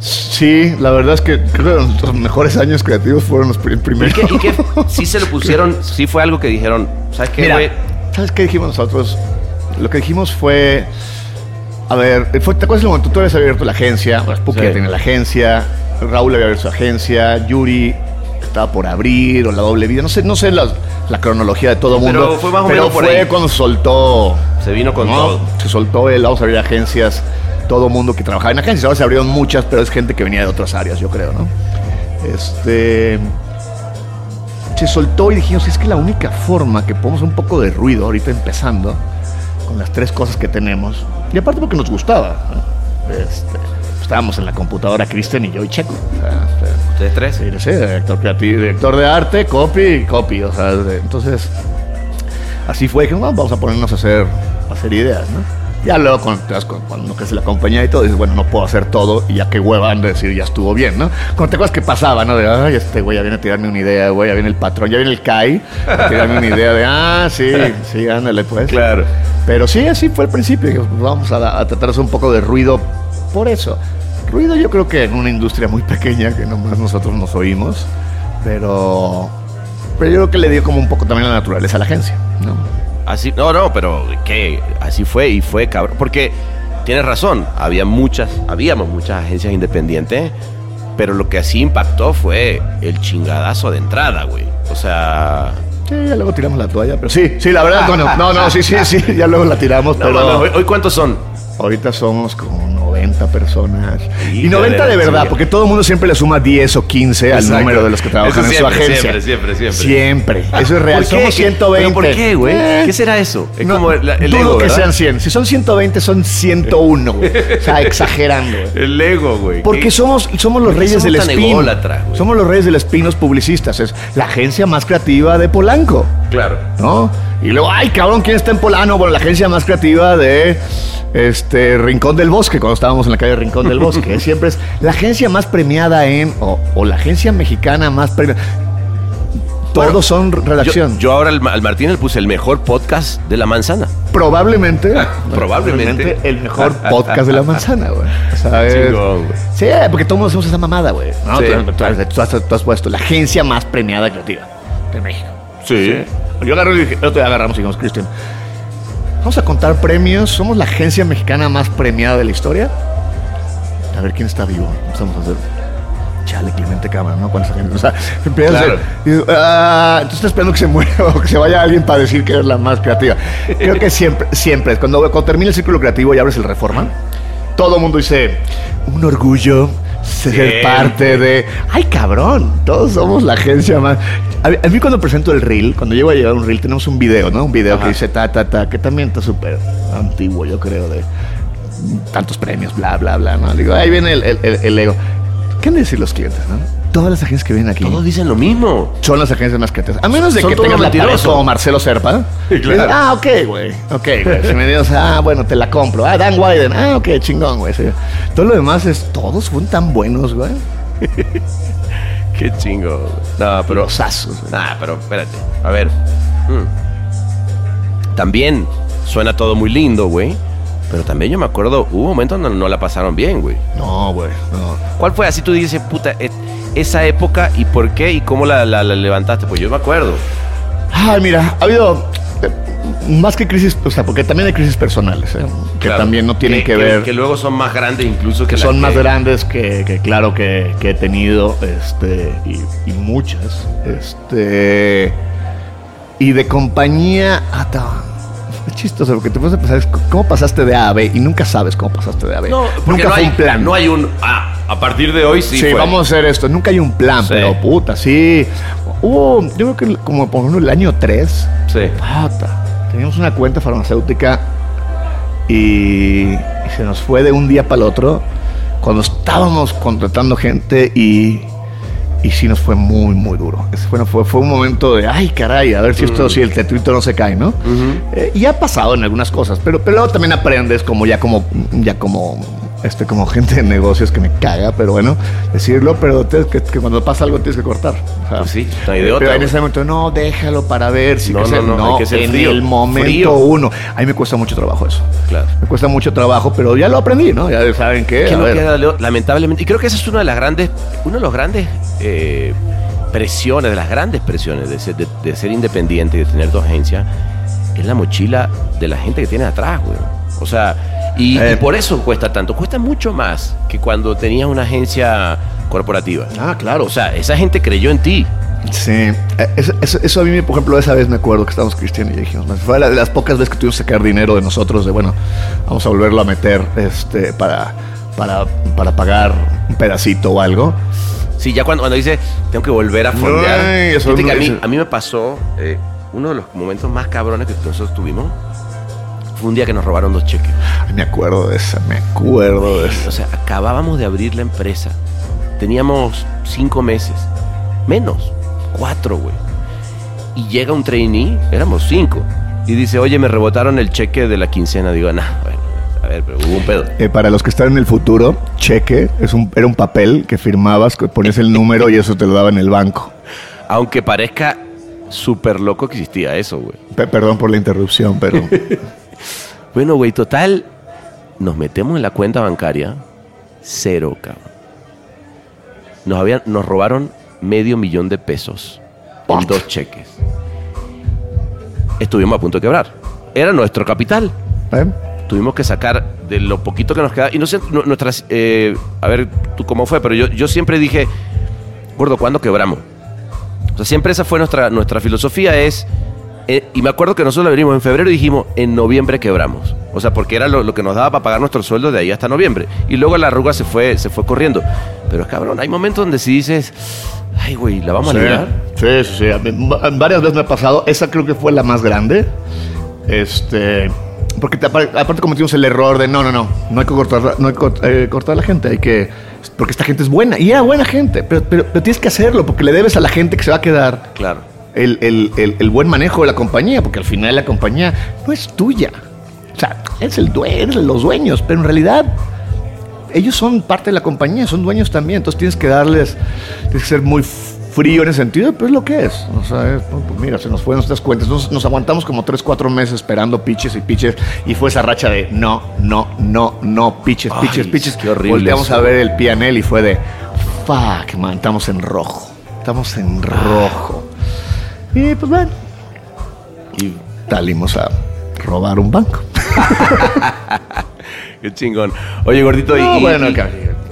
Sí, la verdad es que creo que nuestros mejores años creativos fueron los pri- ¿Y primeros. que, y que *laughs* sí se lo pusieron, sí fue algo que dijeron, ¿sabes qué, Mira, güey? ¿sabes qué dijimos nosotros? Lo que dijimos fue. A ver, fue, ¿te acuerdas el momento? Tú habías abierto la agencia, Spooky Sí. tenía la agencia, Raúl había abierto su agencia, Yuri estaba por abrir, o la doble vida, no sé, no sé la, la cronología de todo Pero mundo. fue más o pero menos por fue ahí. cuando soltó. Se vino con ¿no? todo. Se soltó el vamos a abrir agencias, todo mundo que trabajaba en agencias. Ahora se abrieron muchas, pero es gente que venía de otras áreas, yo creo, ¿no? Este. Se soltó y dijimos, es que la única forma que podemos un poco de ruido ahorita empezando, con las tres cosas que tenemos, y aparte porque nos gustaba, ¿no? Este, estábamos en la computadora, Cristian y yo y Checo. o sea, este, Ustedes tres. Sí, no sé, director creativo, director de arte, copy copy. O sea, entonces, así fue. "Bueno, vamos a ponernos a hacer, a hacer ideas, ¿no? Ya luego, das cu- cuando crece la compañía y todo, dices, bueno, no puedo hacer todo y ya qué hueva han de decir, ya estuvo bien, ¿no? Cuando te acuerdas que pasaba, ¿no? De, ay, este güey ya viene a tirarme una idea, güey, ya viene el patrón, ya viene el CAI a tirarme una idea de, ah, sí, sí, ándale, pues. Claro. Pero sí, así fue al principio. Pues vamos a, a tratar de hacer un poco de ruido por eso. Ruido yo creo que en una industria muy pequeña que nomás nosotros nos oímos, pero, pero yo creo que le dio como un poco también la naturaleza a la agencia, ¿no? Así, no, no, pero ¿qué? Así fue y fue cabrón. Porque tienes razón, había muchas, habíamos muchas agencias independientes, pero lo que así impactó fue el chingadazo de entrada, güey. O sea, Sí, ya luego tiramos la toalla, pero sí, sí, la verdad, bueno, no, no, sí, sí, sí, ya luego la tiramos, *laughs* no, pero hoy, hoy cuántos son? Ahorita somos como 90 personas. Y Híjole, 90 de verdad, porque todo el mundo siempre le suma 10 o 15 al Exacto. número de los que trabajan Eso en su agencia. siempre, siempre, siempre. Siempre. Eso es real. ¿Por qué? Somos 120. ¿Pero por qué, güey? Eh, ¿Qué será eso? Es no, como el, el dudo ego, que sean 100. Si son 120, son 101. güey. O sea, exagerando. güey. El ego, güey. Porque somos, somos los ¿Por qué reyes somos del spin. ególatras, güey? Somos los reyes del spin, los publicistas. Es la agencia más creativa de Polanco. Claro. ¿no? Y luego, ay, cabrón, ¿quién está en Polano? Bueno, la agencia más creativa de este Rincón del Bosque, cuando estábamos en la calle Rincón del Bosque. *laughs* Siempre es la agencia más premiada en, o, o la agencia mexicana más premiada. Todos Bueno, son redacción. Yo, yo ahora al, al Martín le puse el mejor podcast de la manzana. probablemente, *laughs* Probablemente. el mejor podcast de la manzana, güey. Chingón, güey. Sí, porque todos hacemos esa mamada, güey. ¿no? Sí. Tú, tú has- tú has, tú has puesto la agencia más premiada creativa de México. Sí. Yo agarré y dije, el otro día agarramos y dijimos, Cristian, vamos a contar premios. Somos la agencia mexicana más premiada de la historia. A ver quién está vivo. Vamos a hacer. Chale, Clemente Cámara, ¿no? ¿Cuánta gente? O sea, empiezas a Claro. hacer- y ah, entonces estás esperando que se muera *laughs* o que se vaya alguien para decir que eres la más creativa. Creo que siempre, siempre, cuando, cuando termina el círculo creativo y abres el Reforma, todo el mundo dice, un orgullo ser parte de... ¡Ay, cabrón! Todos somos la agencia más... A mí, a mí cuando presento el reel, cuando llego a llegar a un reel, tenemos un video, ¿no? Un video Ajá. que dice ta, ta, ta, que también está súper antiguo, yo creo, de tantos premios, bla, bla, bla, ¿no? Digo, ahí viene el, el- el- el ego. ¿Qué han de decir los clientes, no? Todas las agencias que vienen aquí Todos dicen lo mismo. son las agencias más creativas. A menos de Son que tengas la pared como Marcelo Serpa. Sí, claro. Dices, Ah, ok, güey. Ok, güey. Si me dices, ah, bueno, te la compro. Ah, Dan Wyden. Ah, ok, chingón, güey. Sí. Todo lo demás es, todos fueron tan buenos, güey. *laughs* Qué chingo. No, pero. Los asos. Nah, pero espérate. A ver. Mm. También suena todo muy lindo, güey. Pero también yo me acuerdo, hubo momentos donde no la pasaron bien, güey. No, güey, no. ¿Cuál fue así tú dices, puta, e- esa época y por qué y cómo la, la- la levantaste? Pues yo me acuerdo. Ay, mira, ha habido más que crisis, o sea, porque también hay crisis personales, ¿eh? que Claro. también no tienen que, ver, Que luego son más grandes incluso que son más grandes que, claro que, he tenido, este, y, y muchas, este, y de compañía hasta... Es chistoso, porque te puedes pensar, es ¿cómo pasaste de A a B? Y nunca sabes cómo pasaste de A a B. No, nunca no fue hay, un plan. No hay un. Ah, a partir de hoy sí. Sí, fue. vamos a hacer esto. Nunca hay un plan, Sí. pero puta, sí. Hubo, yo creo que como por ejemplo el año 3, Sí. Teníamos una cuenta farmacéutica y, y se nos fue de un día para el otro cuando estábamos contratando gente y, y sí nos fue muy, muy duro. Ese fue, fue, un momento de, ay, caray, a ver si esto, si el tetrito no se cae, ¿no? Eh, y ha pasado en algunas cosas, pero, pero luego también aprendes como ya como, ya como, este, como gente de negocios que me caga, pero bueno, decirlo, pero que, que cuando pasa algo tienes que cortar. O sea, Pues sí, no hay de pero en ese momento, no, déjalo para ver si No, que no, ser- no, hay que ser en frío, el momento frío. uno. A mí me cuesta mucho trabajo eso. Claro. Me cuesta mucho trabajo, pero ya lo aprendí, ¿no? Ya saben qué. Que a no ver. Leo, lamentablemente. Y creo que esa es una de las grandes, uno de los grandes eh, presiones, de las grandes presiones de ser, de, de ser independiente y de tener tu agencia, es la mochila de la gente que tienes atrás, güey. O sea, y, Eh. y por eso cuesta tanto. Cuesta mucho más que cuando tenías una agencia corporativa. Ah, claro. O sea, esa gente creyó en ti. Sí, eh, eso, eso- eso a mí, por ejemplo, esa vez me acuerdo que estábamos Cristian y dijimos, "Man, fue la de las pocas veces que tuvimos que sacar dinero de nosotros, de bueno, vamos a volverlo a meter este, para, para, para pagar un pedacito o algo. Sí, ya cuando, cuando dice, tengo que volver a fondear. Ay, eso Fíjate no que a, mí, a mí me pasó, eh, uno de los momentos más cabrones que nosotros tuvimos fue un día que nos robaron dos cheques. Ay, me acuerdo de esa, me acuerdo de esa. O sea, acabábamos de abrir la empresa. Teníamos cinco meses. Menos. Cuatro, güey. Y llega un trainee, éramos cinco. Y dice, oye, me rebotaron el cheque de la quincena. Digo, nah, bueno, a ver, pero hubo un pedo. Eh, para los que están en el futuro, cheque es un, era un papel que firmabas, ponías el número y eso te lo daba en el banco. Aunque parezca súper loco que existía eso, güey. Pe- perdón por la interrupción, pero *laughs* Bueno, güey, total, nos metemos en la cuenta bancaria, cero, cabrón. Nos, habían, nos robaron medio millón de pesos en dos cheques. Estuvimos a punto de quebrar. Era nuestro capital. ¿eh? Tuvimos que sacar de lo poquito que nos queda. Y no sé, nu- nuestras. eh, a ver, tú cómo fue, pero yo, yo siempre dije, gordo, ¿cuándo quebramos? O sea, siempre esa fue nuestra, nuestra filosofía, es... eh, y me acuerdo que nosotros la venimos en febrero y dijimos, en noviembre quebramos. O sea, porque era lo, lo que nos daba para pagar nuestro sueldo de ahí hasta noviembre. Y luego la arruga se fue, se fue corriendo. Pero cabrón, hay momentos donde si dices, ay, güey, ¿la vamos a librar? Sí, sí, sí. Varias veces me ha pasado. Esa creo que fue la más grande. Este. Porque te- aparte, cometimos el error de no, no, no. No hay que cortar, no hay que eh, cortar a la gente. Hay que. Porque esta gente es buena. Y era buena gente. Pero, pero, pero tienes que hacerlo porque le debes a la gente que se va a quedar Claro. el, el- el- el buen manejo de la compañía. Porque al final la compañía no es tuya. O sea, eres el dueño, los dueños. Pero en realidad ellos son parte de la compañía, son dueños también, entonces tienes que darles, tienes que ser muy frío en ese sentido, pero es lo que es. O sea, es, pues, pues mira, se nos fueron nuestras cuentas, nos, nos aguantamos como 3, 4 meses esperando pitches y pitches, y fue esa racha de no, no, no, no, pitches, Ay, pitches, pitches. qué horrible Volteamos eso. a ver el PNL y fue de fuck, man, estamos en rojo, estamos en rojo. Y pues bueno, Y salimos a robar un banco. *laughs* qué chingón. Oye, gordito, y... No, y- bueno, y-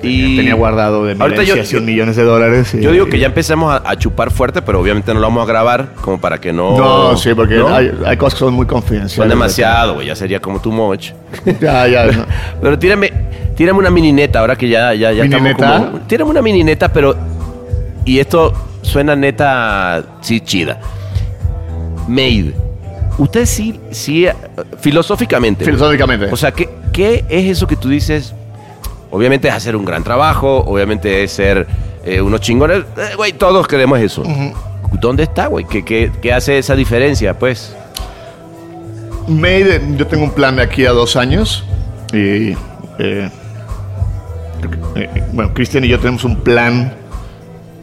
y- tenía guardado de Ahorita yo- emergencia 100 millones de dólares. y- Yo digo que ya empezamos a, a chupar fuerte, pero obviamente no lo vamos a grabar como para que no... No, sí, porque ¿no? hay, hay cosas que son muy confidenciales. Son demasiado, güey, ya sería como too much. *laughs* Ya, ya. no. *laughs* Pero tírame, tírame una mini neta, ahora que ya, ya, ya ¿Mini estamos neta? como- Tírame una mini neta, pero... Y esto suena neta, sí, chida. Made. Usted sí, sí, eh, filosóficamente. Filosóficamente. O sea, ¿qué, ¿qué es eso que tú dices? Obviamente es hacer un gran trabajo, obviamente es ser eh, unos chingones. Eh, Güey, todos queremos eso. ¿Dónde está, güey? ¿Qué, qué, qué hace esa diferencia, pues? Made, yo tengo un plan de aquí a dos años. Y. eh, eh, bueno, Cristian y yo tenemos un plan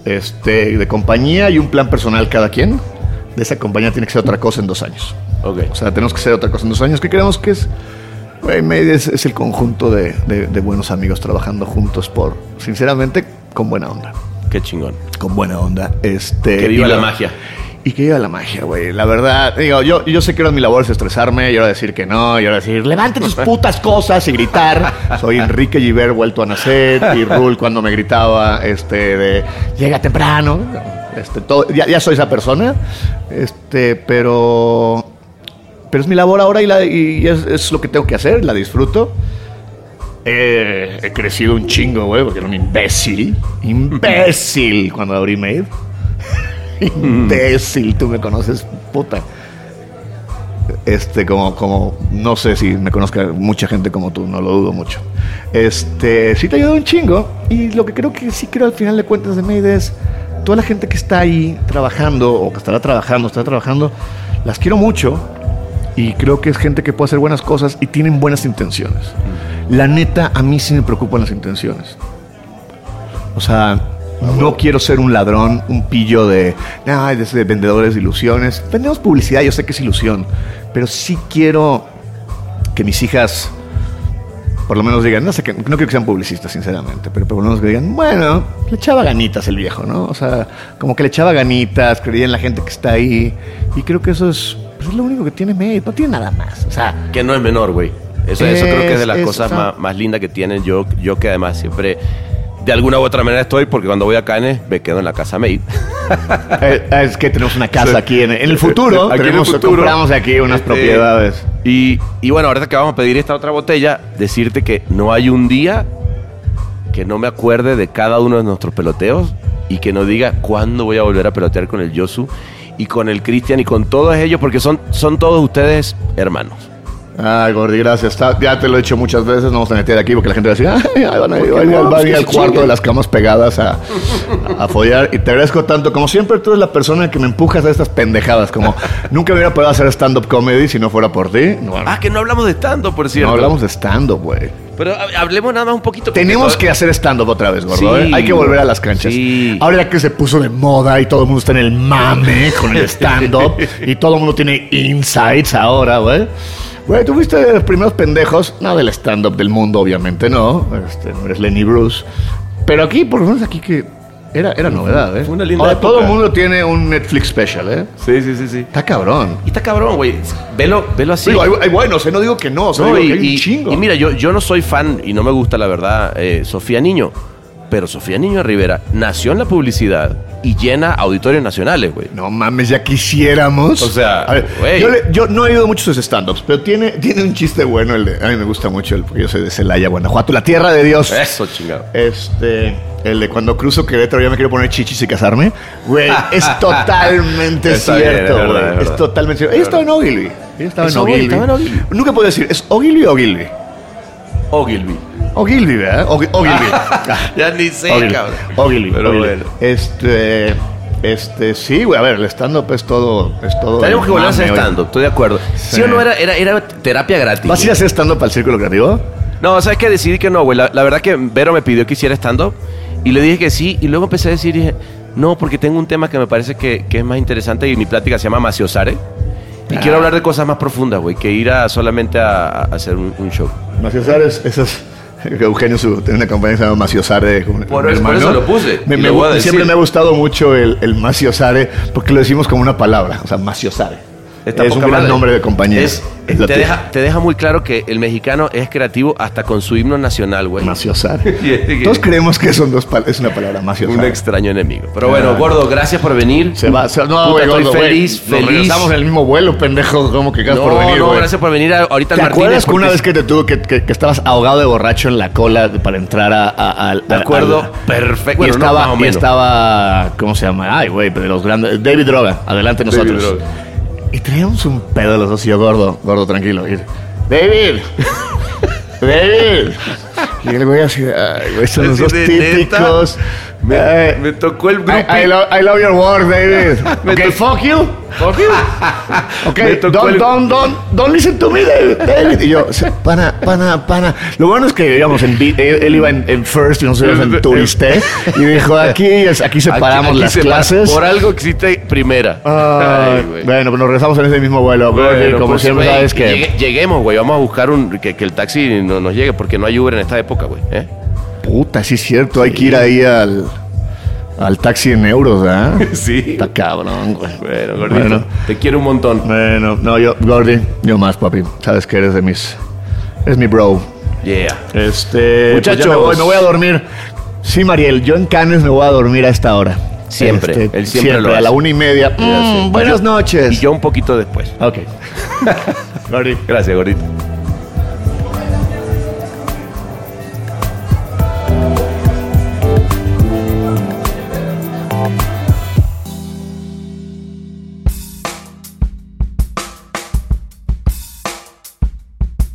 este, de compañía y un plan personal cada quien. De esa compañía tiene que ser otra cosa en dos años. Ok. O sea, tenemos que ser otra cosa en dos años. ¿Qué creemos que es? Made es, es el conjunto de, de- de buenos amigos trabajando juntos por, sinceramente, con buena onda. Qué chingón. Con buena onda. Este, Que viva la magia. Y que viva la magia, güey. La verdad, digo, yo, yo sé que ahora mi labor es estresarme y ahora decir que no, y ahora decir, levanten tus *laughs* putas cosas y gritar. Soy Enrique Giver vuelto a nacer y Rule cuando me gritaba, este, de, llega temprano. Este, todo, ya, ya soy esa persona, este, pero, pero es mi labor ahora y, la, y es, es lo que tengo que hacer, la disfruto. Eh, he crecido un chingo, güey, porque era un imbécil. Imbécil cuando abrí Made. *laughs* imbécil, tú me conoces, puta. Este, como, como, no sé si me conozca mucha gente como tú, no lo dudo mucho. Este, sí te ayudó un chingo. Y lo que creo que sí creo al final de cuentas de Made es toda la gente que está ahí trabajando, o que estará trabajando, estará trabajando, las quiero mucho. Y creo que es gente que puede hacer buenas cosas y tienen buenas intenciones. La neta, a mí sí me preocupan las intenciones. O sea, no quiero ser un ladrón, un pillo de, "Ay, de, de vendedores de ilusiones. Vendemos publicidad, yo sé que es ilusión, pero sí quiero que mis hijas, por lo menos digan, no sé, que, no quiero que sean publicistas, sinceramente, pero por lo menos que digan, bueno, le echaba ganitas el viejo, ¿no? O sea, como que le echaba ganitas, creía en la gente que está ahí, y creo que eso es, pues es lo único que tiene Made, no tiene nada más. O sea, Que no es menor, güey. Eso, eso creo que es de las Es- cosas más, más lindas que tienen. Yo, yo que además siempre, de alguna u otra manera estoy, porque cuando voy a Cannes me quedo en la casa Made. *laughs* Eh, es que tenemos una casa aquí en, en el futuro. Aquí en el futuro. Compramos aquí unas Este, propiedades. Y, y bueno, ahorita que vamos a pedir esta otra botella, decirte que no hay un día que no me acuerde de cada uno de nuestros peloteos y que no diga cuándo voy a volver a pelotear con el Yosu y con el Cristian y con todos ellos, porque son, son todos ustedes hermanos. Ay, Gordi, gracias. Ya te lo he dicho muchas veces. No vamos a meter aquí porque la gente va a decir, ay, ay, van a ir, ¿Por van a ir- no? van a ir que al cuarto de las camas pegadas a, a follar. Y te agradezco tanto. Como siempre, tú eres la persona que me empujas a estas pendejadas. Como nunca hubiera podido hacer stand-up comedy si no fuera por ti. No, Ah, que no hablamos de stand por cierto. no hablamos de stand-up, güey. Pero hab- hablemos nada más un poquito. Tenemos que hacer stand-up otra vez, gordo. Sí. ¿eh? Hay que volver a las canchas. Sí. Ahora que se puso de moda y todo el mundo está en el mame *laughs* con el stand-up y todo el mundo tiene insights ahora, güey. Güey, tú fuiste de los primeros pendejos, no del stand-up del mundo, obviamente, no. Este, no eres Lenny Bruce. Pero aquí, por lo menos aquí que era, era novedad, ¿eh? Fue una linda Ahora todo el mundo tiene un Netflix special, ¿eh? Sí, sí, sí, sí. Está cabrón. Y está cabrón, güey. Velo, velo así. Digo, hay, hay buenos, ¿eh? No digo que no, o sea, No, digo y, que hay un y- chingo. y mira, yo, yo no soy fan y no me gusta la verdad eh, Sofía Niño, pero Sofía Niño Rivera nació en la publicidad y llena auditorios nacionales, güey. No mames, ya quisiéramos. O sea, A ver, güey. yo, le- yo no he oído muchos sus stand-ups, pero tiene, tiene un chiste bueno. El de, a mí me gusta mucho, el, porque yo soy de Celaya, Guanajuato, la tierra de Dios. Eso, chingado. Este, el de cuando cruzo Querétaro ya me quiero poner chichis y casarme. Güey, es *laughs* totalmente bien, cierto, es verdad, güey. es totalmente cierto. Ella estaba en Ogilvy. Ella estaba en Ogilvy. Nunca puedo decir, ¿es Ogilvy o Ogilvy? Ogilvy. Ogilvy, ¿verdad? Og- Ogilvy. *laughs* Ya ni sé, Ogilvy. cabrón. Ogilvy, Pero Ogilvy. bueno. Este, este, sí, güey, a ver, el stand-up es todo, es todo. Tenemos que volver a hacer stand-up, estoy de acuerdo. Sí. Sí. o no, era, era, era terapia gratis. ¿Vas a ir a hacer stand-up al Círculo Creativo? No, ¿sabes qué? Decidí que no, güey. La, la verdad que Vero me pidió que hiciera stand-up y le dije que sí. Y luego empecé a decir, dije, no, porque tengo un tema que me parece que, que es más interesante y mi plática se llama Maciosare. Y Ah. quiero hablar de cosas más profundas, güey, que ir a solamente a, a hacer un, un show. Maciosares, esas. *laughs* Eugenio su, tiene una compañía que se llama Maciosare. Por por eso lo puse, Me- me lo voy a gu- decir. siempre me ha gustado mucho el, el Maciosare porque lo decimos como una palabra. O sea, Maciosare. Está es un gran madre. nombre de compañía. Es- Es te, deja, te deja muy claro que el mexicano es creativo hasta con su himno nacional, güey. Maciosare. *laughs* Y es que- Todos creemos que son dos es una palabra Un Maciosare. extraño enemigo. Pero bueno, Ah. gordo, gracias por venir. Se va, se, no, Puta, estoy gordo, feliz, feliz. regresamos en el mismo vuelo, pendejo. ¿Cómo que gracias no, por venir, no, güey? gracias por venir a- ahorita al ¿Te Martínez. acuerdas que una vez que te tuvo que, que- que estabas ahogado de borracho en la cola para entrar a, a- al- De acuerdo, perfecto. Y Bueno, no, estaba, y estaba, ¿cómo se llama? Ay, güey, de los grandes. David Droga, adelante David nosotros. Droga. Y traíamos un pedo de los dos y yo, gordo, gordo, tranquilo. Y, David, *laughs* David. Y el güey así, ay, güey, son los dos de, ¿neta? Me, Eh, me tocó el grupo. I, I love, I love your work, David. *laughs* okay, fuck you. Fuck you. *laughs* Me Okay, don't, el- don't, don't, don't listen to me, David. David. Y yo, *laughs* pana, pana, pana. Lo bueno es que, digamos, en, él, él iba en, en first y nosotros en turiste. Y dijo, aquí, aquí separamos Aquí- aquí las se- clases. Por algo existe primera. Ay, bueno, pues nos regresamos en ese mismo vuelo. Bueno, como pues, siempre güey, sabes que... llegue- lleguemos, güey. Vamos a buscar un que, que el taxi no nos llegue porque no hay Uber en esta época, güey. ¿eh? Puta, sí es cierto. Hay que ir ahí al, al taxi en euros, ¿ah? *laughs* Sí. Está cabrón, güey. Bueno, gordito. Bueno. Te quiero un montón. Bueno, no, yo, Gordy, yo más, papi. Sabes que eres de mis... Es mi bro. Yeah. Este... pues Muchachos. me, voy, me voy a dormir. Sí, Mariel, yo en Cannes me voy a dormir a esta hora. Siempre, Este, él siempre lo a la una y media. Mm, buenas yo- noches. Y yo un poquito después. Ok. *laughs* Gordy. Gracias, gordito.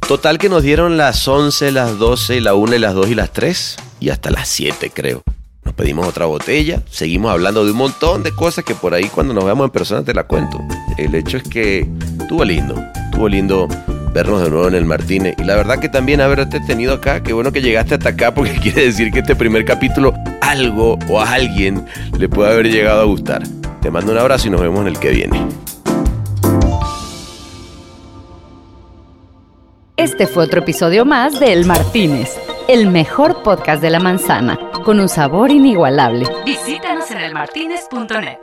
Total que nos dieron las 11, las 12, la 1, las 2 y las 3 y hasta las 7 creo. Nos pedimos otra botella, seguimos hablando de un montón de cosas que por ahí cuando nos veamos en persona te la cuento. El hecho es que estuvo lindo, estuvo lindo vernos de nuevo en el Martínez y la verdad que también haberte tenido acá, qué bueno que llegaste hasta acá porque *laughs* quiere decir que este primer capítulo algo o a alguien le puede haber llegado a gustar. Te mando un abrazo y nos vemos en el que viene. Este fue otro episodio más de El Martínez, el mejor podcast de la manzana, con un sabor inigualable. Visítanos en elmartinez.net.